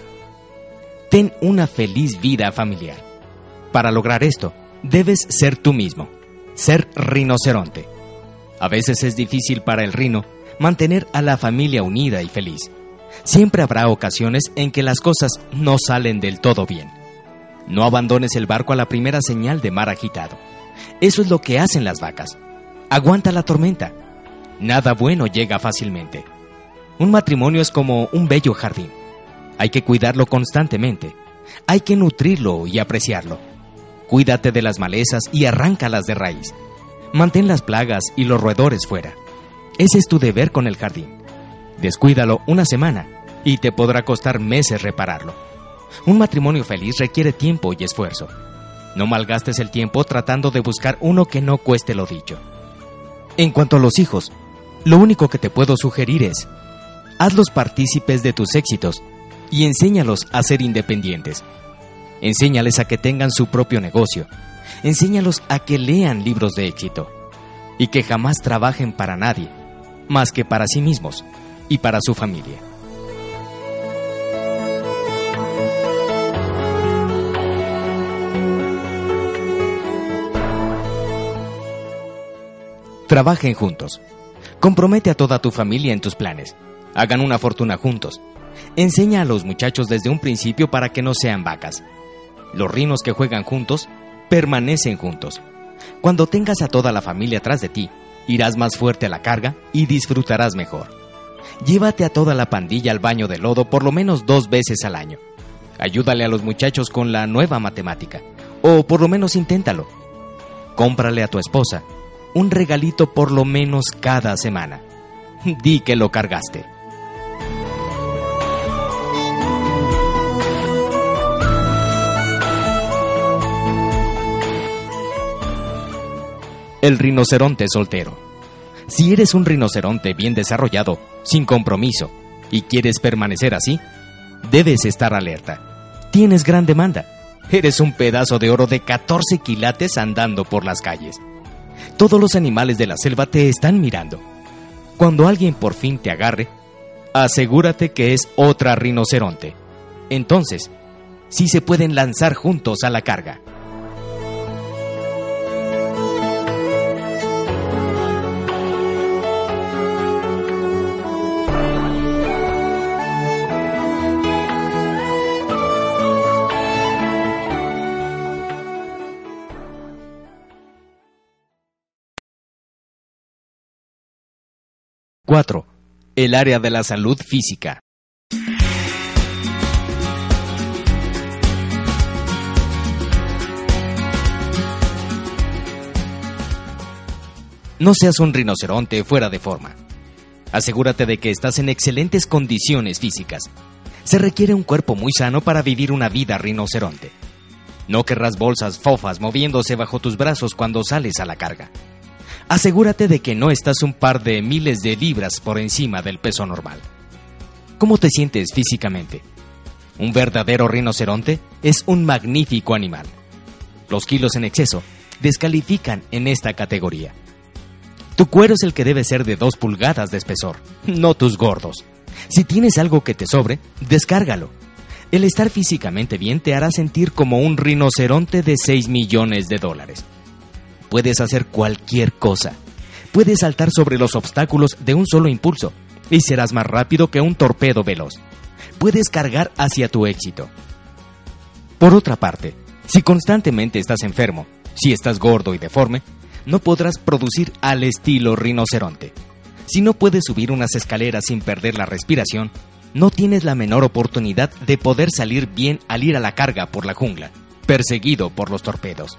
Ten una feliz vida familiar. Para lograr esto, debes ser tú mismo, ser rinoceronte. A veces es difícil para el rino mantener a la familia unida y feliz. Siempre habrá ocasiones en que las cosas no salen del todo bien. No abandones el barco a la primera señal de mar agitado. Eso es lo que hacen las vacas. Aguanta la tormenta. Nada bueno llega fácilmente. Un matrimonio es como un bello jardín. Hay que cuidarlo constantemente. Hay que nutrirlo y apreciarlo. Cuídate de las malezas y arráncalas de raíz. Mantén las plagas y los roedores fuera. Ese es tu deber con el jardín. Descuídalo una semana y te podrá costar meses repararlo. Un matrimonio feliz requiere tiempo y esfuerzo. No malgastes el tiempo tratando de buscar uno que no cueste lo dicho. En cuanto a los hijos, lo único que te puedo sugerir es, hazlos partícipes de tus éxitos y enséñalos a ser independientes. Enséñales a que tengan su propio negocio. Enséñalos a que lean libros de éxito y que jamás trabajen para nadie, más que para sí mismos y para su familia. Trabajen juntos. Compromete a toda tu familia en tus planes. Hagan una fortuna juntos. Enseña a los muchachos desde un principio para que no sean vacas. Los rinos que juegan juntos permanecen juntos. Cuando tengas a toda la familia atrás de ti, Irás más fuerte a la carga y disfrutarás mejor. Llévate a toda la pandilla al baño de lodo por lo menos dos veces al año. Ayúdale a los muchachos con la nueva matemática. O por lo menos inténtalo. Cómprale a tu esposa un regalito por lo menos cada semana. Di que lo cargaste. El rinoceronte soltero. Si eres un rinoceronte bien desarrollado, sin compromiso, y quieres permanecer así, debes estar alerta. Tienes gran demanda. Eres un pedazo de oro de 14 quilates andando por las calles. Todos los animales de la selva te están mirando. Cuando alguien por fin te agarre, asegúrate que es otra rinoceronte. Entonces, sí se pueden lanzar juntos a la carga. 4. El área de la salud física. No seas un rinoceronte fuera de forma. Asegúrate de que estás en excelentes condiciones físicas. Se requiere un cuerpo muy sano para vivir una vida rinoceronte. No querrás bolsas fofas moviéndose bajo tus brazos cuando sales a la carga asegúrate de que no estás un par de miles de libras por encima del peso normal. ¿Cómo te sientes físicamente? Un verdadero rinoceronte es un magnífico animal. Los kilos en exceso descalifican en esta categoría. Tu cuero es el que debe ser de 2 pulgadas de espesor, no tus gordos. Si tienes algo que te sobre, descárgalo. El estar físicamente bien te hará sentir como un rinoceronte de 6 millones de dólares puedes hacer cualquier cosa. Puedes saltar sobre los obstáculos de un solo impulso y serás más rápido que un torpedo veloz. Puedes cargar hacia tu éxito. Por otra parte, si constantemente estás enfermo, si estás gordo y deforme, no podrás producir al estilo rinoceronte. Si no puedes subir unas escaleras sin perder la respiración, no tienes la menor oportunidad de poder salir bien al ir a la carga por la jungla, perseguido por los torpedos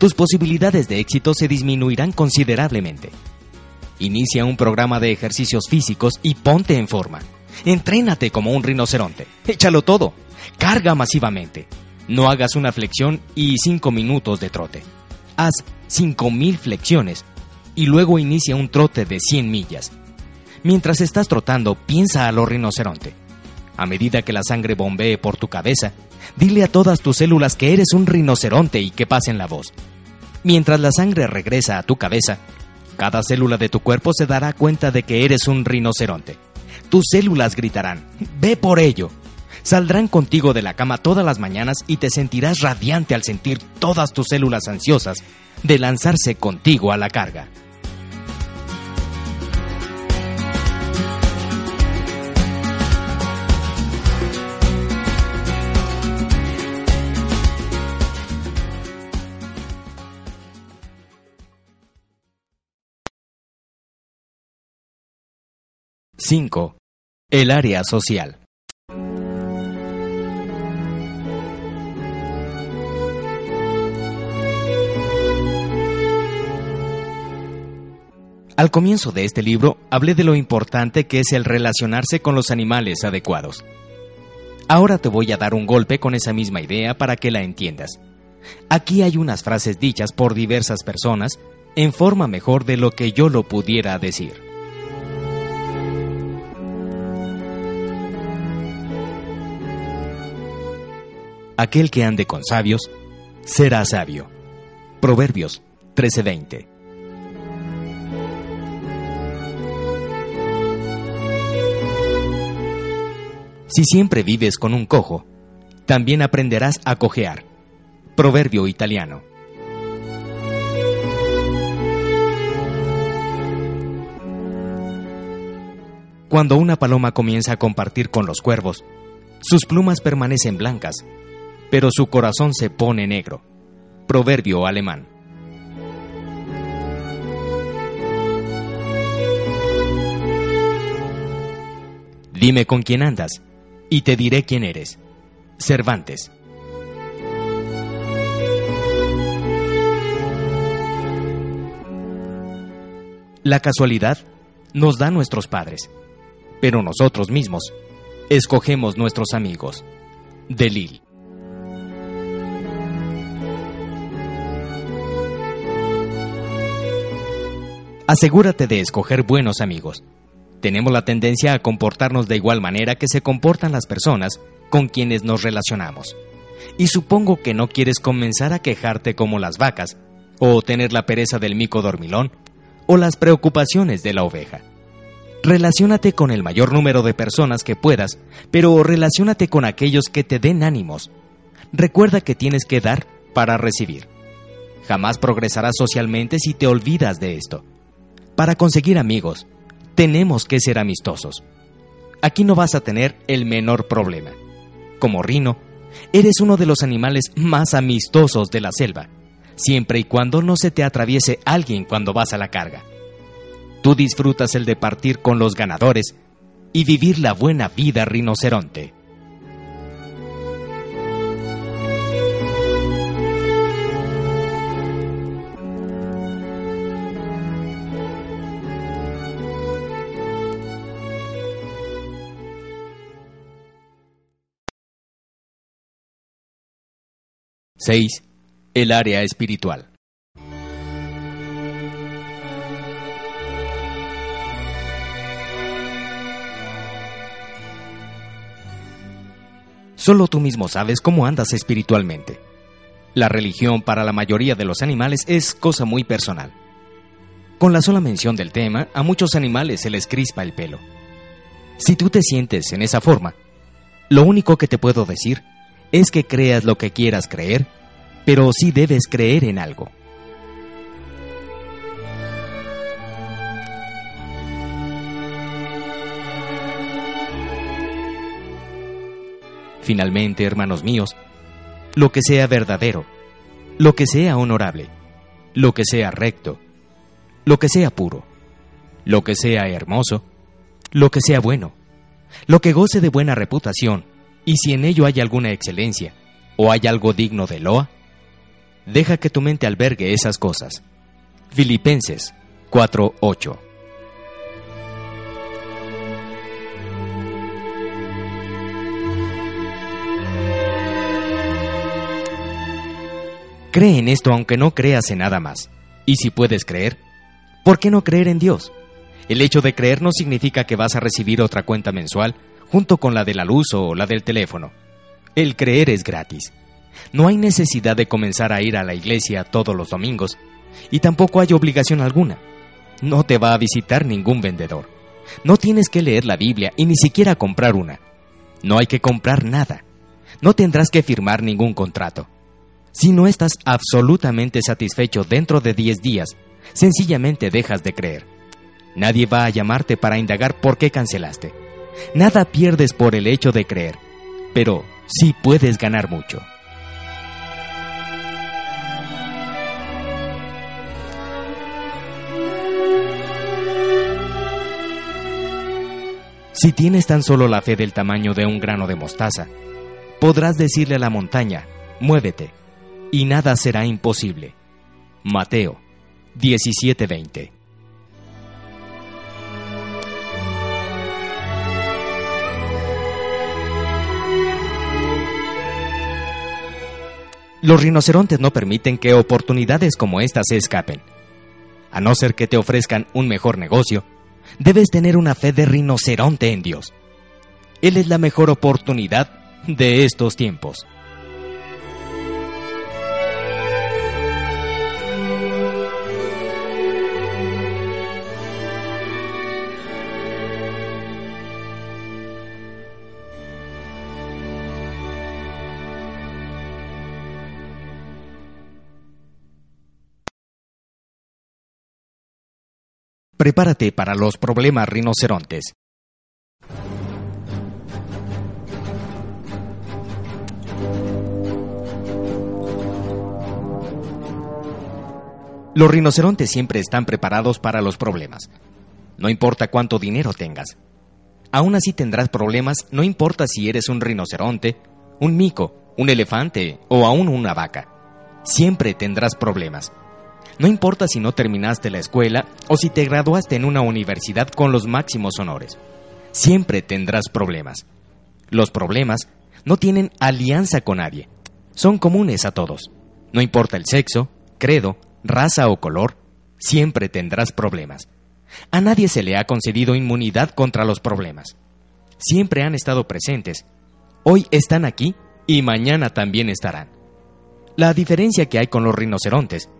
tus posibilidades de éxito se disminuirán considerablemente. Inicia un programa de ejercicios físicos y ponte en forma. Entrénate como un rinoceronte. Échalo todo. Carga masivamente. No hagas una flexión y 5 minutos de trote. Haz 5000 flexiones y luego inicia un trote de 100 millas. Mientras estás trotando, piensa a lo rinoceronte. A medida que la sangre bombee por tu cabeza, dile a todas tus células que eres un rinoceronte y que pasen la voz. Mientras la sangre regresa a tu cabeza, cada célula de tu cuerpo se dará cuenta de que eres un rinoceronte. Tus células gritarán, ve por ello. Saldrán contigo de la cama todas las mañanas y te sentirás radiante al sentir todas tus células ansiosas de lanzarse contigo a la carga. 5. El área social. Al comienzo de este libro hablé de lo importante que es el relacionarse con los animales adecuados. Ahora te voy a dar un golpe con esa misma idea para que la entiendas. Aquí hay unas frases dichas por diversas personas en forma mejor de lo que yo lo pudiera decir. Aquel que ande con sabios será sabio. Proverbios 13:20. Si siempre vives con un cojo, también aprenderás a cojear. Proverbio italiano. Cuando una paloma comienza a compartir con los cuervos, sus plumas permanecen blancas pero su corazón se pone negro. Proverbio alemán. Dime con quién andas, y te diré quién eres. Cervantes. La casualidad nos da nuestros padres, pero nosotros mismos escogemos nuestros amigos. Delil. Asegúrate de escoger buenos amigos. Tenemos la tendencia a comportarnos de igual manera que se comportan las personas con quienes nos relacionamos. Y supongo que no quieres comenzar a quejarte como las vacas, o tener la pereza del mico dormilón, o las preocupaciones de la oveja. Relaciónate con el mayor número de personas que puedas, pero relaciónate con aquellos que te den ánimos. Recuerda que tienes que dar para recibir. Jamás progresarás socialmente si te olvidas de esto. Para conseguir amigos, tenemos que ser amistosos. Aquí no vas a tener el menor problema. Como Rino, eres uno de los animales más amistosos de la selva, siempre y cuando no se te atraviese alguien cuando vas a la carga. Tú disfrutas el de partir con los ganadores y vivir la buena vida rinoceronte. 6. El área espiritual. Solo tú mismo sabes cómo andas espiritualmente. La religión para la mayoría de los animales es cosa muy personal. Con la sola mención del tema, a muchos animales se les crispa el pelo. Si tú te sientes en esa forma, lo único que te puedo decir es que creas lo que quieras creer, pero sí debes creer en algo. Finalmente, hermanos míos, lo que sea verdadero, lo que sea honorable, lo que sea recto, lo que sea puro, lo que sea hermoso, lo que sea bueno, lo que goce de buena reputación, y si en ello hay alguna excelencia o hay algo digno de loa, deja que tu mente albergue esas cosas. Filipenses 4:8 Cree en esto aunque no creas en nada más. Y si puedes creer, ¿por qué no creer en Dios? El hecho de creer no significa que vas a recibir otra cuenta mensual junto con la de la luz o la del teléfono. El creer es gratis. No hay necesidad de comenzar a ir a la iglesia todos los domingos y tampoco hay obligación alguna. No te va a visitar ningún vendedor. No tienes que leer la Biblia y ni siquiera comprar una. No hay que comprar nada. No tendrás que firmar ningún contrato. Si no estás absolutamente satisfecho dentro de 10 días, sencillamente dejas de creer. Nadie va a llamarte para indagar por qué cancelaste. Nada pierdes por el hecho de creer, pero sí puedes ganar mucho. Si tienes tan solo la fe del tamaño de un grano de mostaza, podrás decirle a la montaña, muévete, y nada será imposible. Mateo 17:20 Los rinocerontes no permiten que oportunidades como estas se escapen. A no ser que te ofrezcan un mejor negocio, debes tener una fe de rinoceronte en Dios. Él es la mejor oportunidad de estos tiempos. Prepárate para los problemas rinocerontes. Los rinocerontes siempre están preparados para los problemas. No importa cuánto dinero tengas. Aún así tendrás problemas, no importa si eres un rinoceronte, un mico, un elefante o aún una vaca. Siempre tendrás problemas. No importa si no terminaste la escuela o si te graduaste en una universidad con los máximos honores. Siempre tendrás problemas. Los problemas no tienen alianza con nadie. Son comunes a todos. No importa el sexo, credo, raza o color, siempre tendrás problemas. A nadie se le ha concedido inmunidad contra los problemas. Siempre han estado presentes. Hoy están aquí y mañana también estarán. La diferencia que hay con los rinocerontes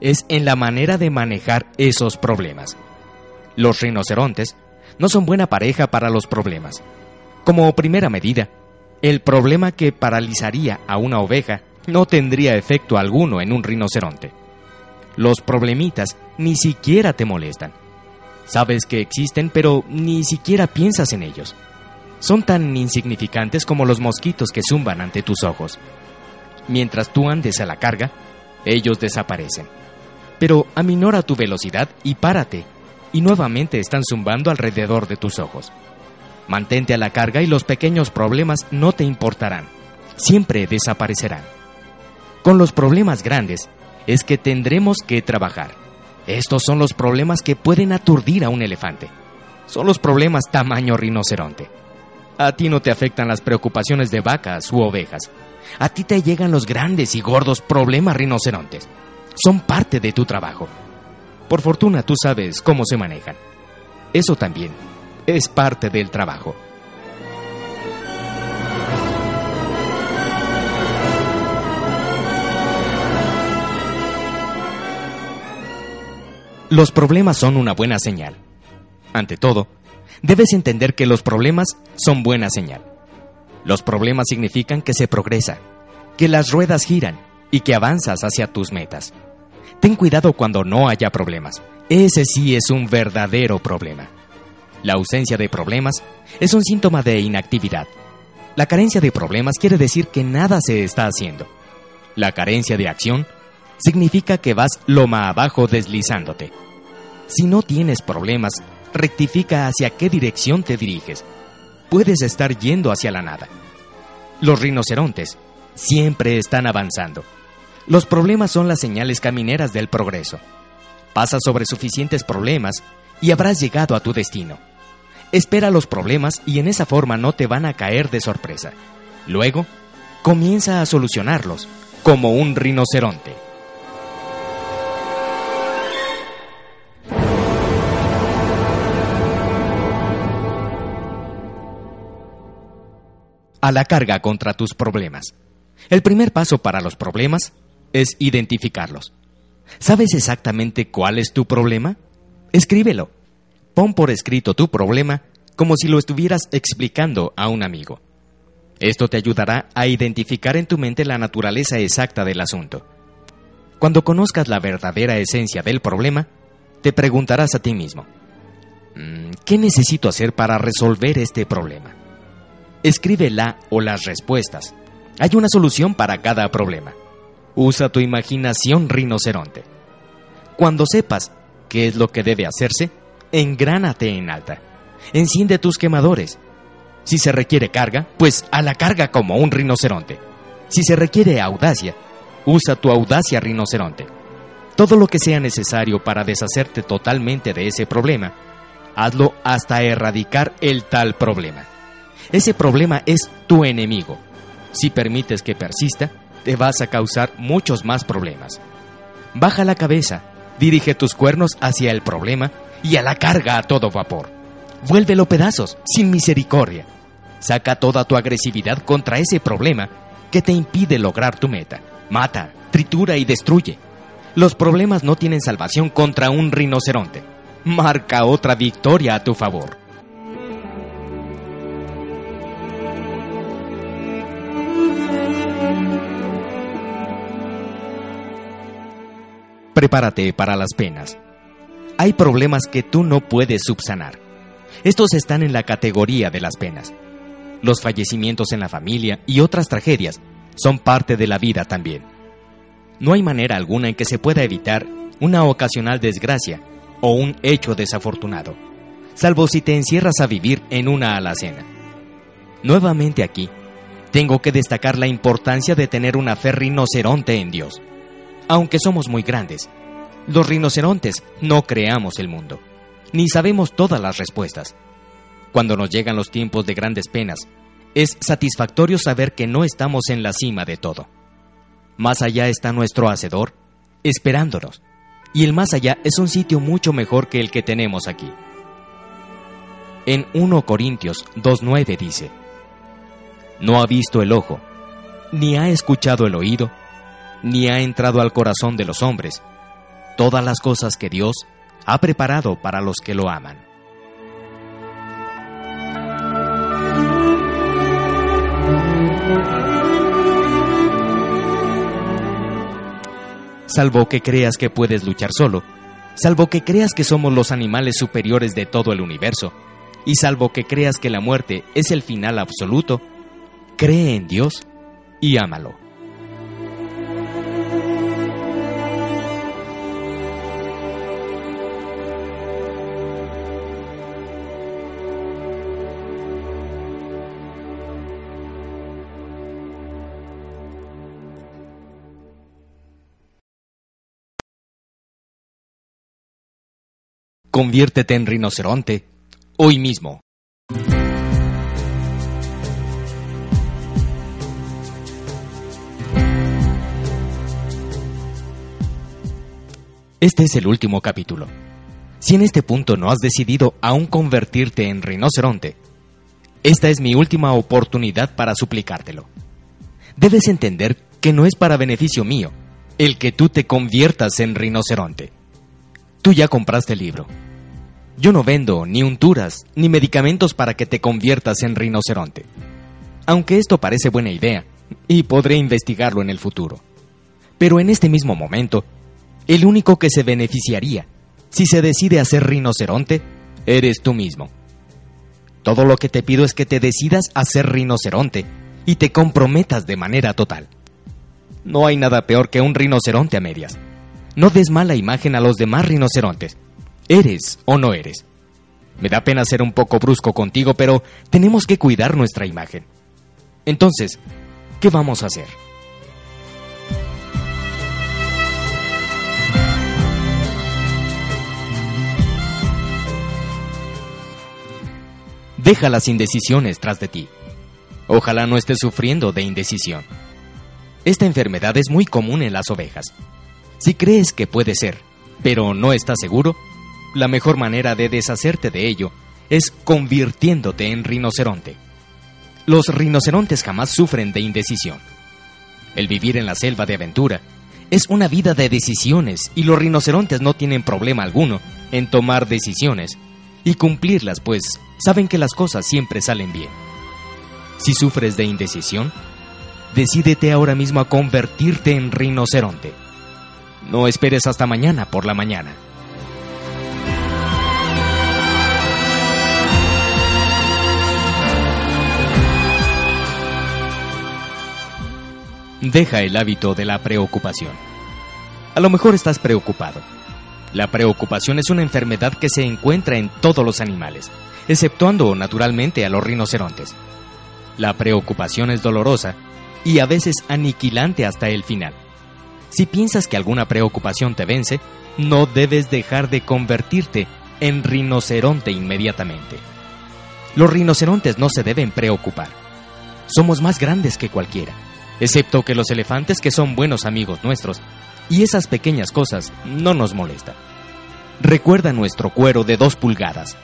es en la manera de manejar esos problemas. Los rinocerontes no son buena pareja para los problemas. Como primera medida, el problema que paralizaría a una oveja no tendría efecto alguno en un rinoceronte. Los problemitas ni siquiera te molestan. Sabes que existen, pero ni siquiera piensas en ellos. Son tan insignificantes como los mosquitos que zumban ante tus ojos. Mientras tú andes a la carga, ellos desaparecen. Pero aminora tu velocidad y párate, y nuevamente están zumbando alrededor de tus ojos. Mantente a la carga y los pequeños problemas no te importarán. Siempre desaparecerán. Con los problemas grandes es que tendremos que trabajar. Estos son los problemas que pueden aturdir a un elefante. Son los problemas tamaño rinoceronte. A ti no te afectan las preocupaciones de vacas u ovejas. A ti te llegan los grandes y gordos problemas rinocerontes. Son parte de tu trabajo. Por fortuna tú sabes cómo se manejan. Eso también es parte del trabajo. Los problemas son una buena señal. Ante todo, debes entender que los problemas son buena señal. Los problemas significan que se progresa, que las ruedas giran y que avanzas hacia tus metas. Ten cuidado cuando no haya problemas. Ese sí es un verdadero problema. La ausencia de problemas es un síntoma de inactividad. La carencia de problemas quiere decir que nada se está haciendo. La carencia de acción significa que vas loma abajo deslizándote. Si no tienes problemas, rectifica hacia qué dirección te diriges. Puedes estar yendo hacia la nada. Los rinocerontes siempre están avanzando. Los problemas son las señales camineras del progreso. Pasa sobre suficientes problemas y habrás llegado a tu destino. Espera los problemas y en esa forma no te van a caer de sorpresa. Luego, comienza a solucionarlos como un rinoceronte. A la carga contra tus problemas. El primer paso para los problemas es identificarlos. ¿Sabes exactamente cuál es tu problema? Escríbelo. Pon por escrito tu problema como si lo estuvieras explicando a un amigo. Esto te ayudará a identificar en tu mente la naturaleza exacta del asunto. Cuando conozcas la verdadera esencia del problema, te preguntarás a ti mismo, mm, ¿qué necesito hacer para resolver este problema? Escribe la o las respuestas. Hay una solución para cada problema. Usa tu imaginación rinoceronte. Cuando sepas qué es lo que debe hacerse, engránate en alta. Enciende tus quemadores. Si se requiere carga, pues a la carga como un rinoceronte. Si se requiere audacia, usa tu audacia rinoceronte. Todo lo que sea necesario para deshacerte totalmente de ese problema, hazlo hasta erradicar el tal problema. Ese problema es tu enemigo. Si permites que persista, te vas a causar muchos más problemas. Baja la cabeza, dirige tus cuernos hacia el problema y a la carga a todo vapor. Vuélvelo pedazos, sin misericordia. Saca toda tu agresividad contra ese problema que te impide lograr tu meta. Mata, tritura y destruye. Los problemas no tienen salvación contra un rinoceronte. Marca otra victoria a tu favor. Prepárate para las penas. Hay problemas que tú no puedes subsanar. Estos están en la categoría de las penas. Los fallecimientos en la familia y otras tragedias son parte de la vida también. No hay manera alguna en que se pueda evitar una ocasional desgracia o un hecho desafortunado. salvo si te encierras a vivir en una alacena. Nuevamente aquí, tengo que destacar la importancia de tener una fe rinoceronte en Dios. Aunque somos muy grandes, los rinocerontes no creamos el mundo, ni sabemos todas las respuestas. Cuando nos llegan los tiempos de grandes penas, es satisfactorio saber que no estamos en la cima de todo. Más allá está nuestro Hacedor, esperándonos, y el más allá es un sitio mucho mejor que el que tenemos aquí. En 1 Corintios 2.9 dice, No ha visto el ojo, ni ha escuchado el oído, ni ha entrado al corazón de los hombres, todas las cosas que Dios ha preparado para los que lo aman. Salvo que creas que puedes luchar solo, salvo que creas que somos los animales superiores de todo el universo, y salvo que creas que la muerte es el final absoluto, cree en Dios y ámalo. Conviértete en rinoceronte hoy mismo. Este es el último capítulo. Si en este punto no has decidido aún convertirte en rinoceronte, esta es mi última oportunidad para suplicártelo. Debes entender que no es para beneficio mío el que tú te conviertas en rinoceronte. Tú ya compraste el libro yo no vendo ni unturas ni medicamentos para que te conviertas en rinoceronte. Aunque esto parece buena idea, y podré investigarlo en el futuro. Pero en este mismo momento, el único que se beneficiaría si se decide hacer rinoceronte eres tú mismo. Todo lo que te pido es que te decidas a ser rinoceronte y te comprometas de manera total. No hay nada peor que un rinoceronte a medias. No des mala imagen a los demás rinocerontes ¿Eres o no eres? Me da pena ser un poco brusco contigo, pero tenemos que cuidar nuestra imagen. Entonces, ¿qué vamos a hacer? Deja las indecisiones tras de ti. Ojalá no estés sufriendo de indecisión. Esta enfermedad es muy común en las ovejas. Si crees que puede ser, pero no estás seguro, la mejor manera de deshacerte de ello es convirtiéndote en rinoceronte. Los rinocerontes jamás sufren de indecisión. El vivir en la selva de aventura es una vida de decisiones y los rinocerontes no tienen problema alguno en tomar decisiones y cumplirlas, pues saben que las cosas siempre salen bien. Si sufres de indecisión, decídete ahora mismo a convertirte en rinoceronte. No esperes hasta mañana por la mañana. Deja el hábito de la preocupación. A lo mejor estás preocupado. La preocupación es una enfermedad que se encuentra en todos los animales, exceptuando naturalmente a los rinocerontes. La preocupación es dolorosa y a veces aniquilante hasta el final. Si piensas que alguna preocupación te vence, no debes dejar de convertirte en rinoceronte inmediatamente. Los rinocerontes no se deben preocupar. Somos más grandes que cualquiera excepto que los elefantes que son buenos amigos nuestros, y esas pequeñas cosas no nos molestan. Recuerda nuestro cuero de dos pulgadas.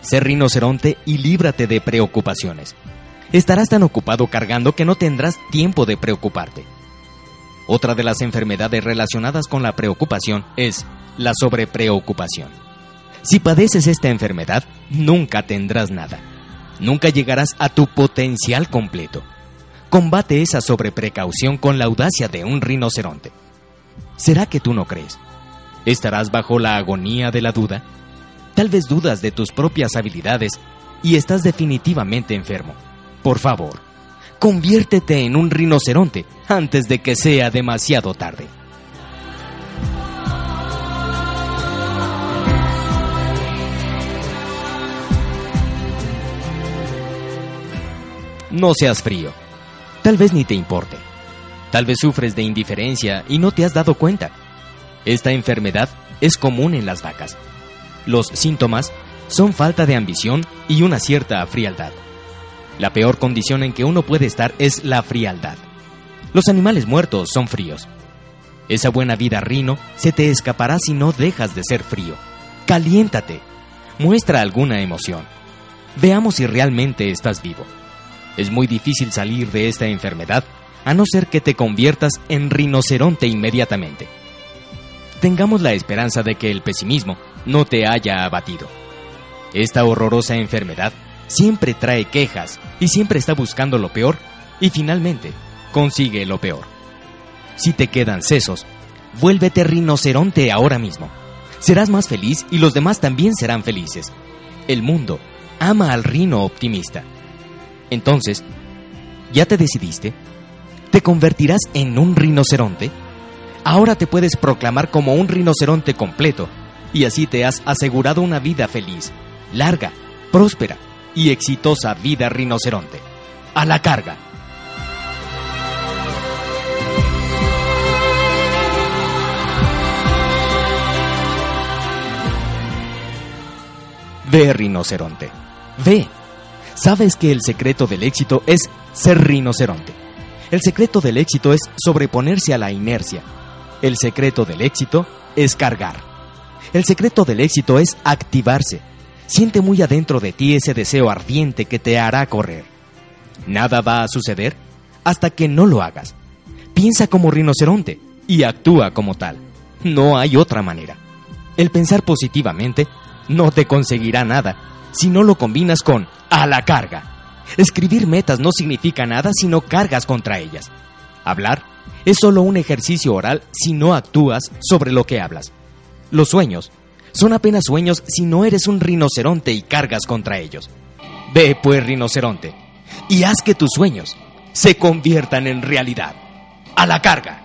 Sé rinoceronte y líbrate de preocupaciones. Estarás tan ocupado cargando que no tendrás tiempo de preocuparte. Otra de las enfermedades relacionadas con la preocupación es la sobrepreocupación. Si padeces esta enfermedad, nunca tendrás nada. Nunca llegarás a tu potencial completo combate esa sobreprecaución con la audacia de un rinoceronte. ¿Será que tú no crees? ¿Estarás bajo la agonía de la duda? Tal vez dudas de tus propias habilidades y estás definitivamente enfermo. Por favor, conviértete en un rinoceronte antes de que sea demasiado tarde. No seas frío. Tal vez ni te importe. Tal vez sufres de indiferencia y no te has dado cuenta. Esta enfermedad es común en las vacas. Los síntomas son falta de ambición y una cierta frialdad. La peor condición en que uno puede estar es la frialdad. Los animales muertos son fríos. Esa buena vida rino se te escapará si no dejas de ser frío. Caliéntate. Muestra alguna emoción. Veamos si realmente estás vivo. Es muy difícil salir de esta enfermedad a no ser que te conviertas en rinoceronte inmediatamente. Tengamos la esperanza de que el pesimismo no te haya abatido. Esta horrorosa enfermedad siempre trae quejas y siempre está buscando lo peor y finalmente consigue lo peor. Si te quedan sesos, vuélvete rinoceronte ahora mismo. Serás más feliz y los demás también serán felices. El mundo ama al rino optimista. Entonces, ¿ya te decidiste? ¿Te convertirás en un rinoceronte? Ahora te puedes proclamar como un rinoceronte completo y así te has asegurado una vida feliz, larga, próspera y exitosa vida rinoceronte. A la carga. Ve, rinoceronte. Ve. Sabes que el secreto del éxito es ser rinoceronte. El secreto del éxito es sobreponerse a la inercia. El secreto del éxito es cargar. El secreto del éxito es activarse. Siente muy adentro de ti ese deseo ardiente que te hará correr. Nada va a suceder hasta que no lo hagas. Piensa como rinoceronte y actúa como tal. No hay otra manera. El pensar positivamente no te conseguirá nada si no lo combinas con a la carga. Escribir metas no significa nada si no cargas contra ellas. Hablar es solo un ejercicio oral si no actúas sobre lo que hablas. Los sueños son apenas sueños si no eres un rinoceronte y cargas contra ellos. Ve pues, rinoceronte, y haz que tus sueños se conviertan en realidad. A la carga.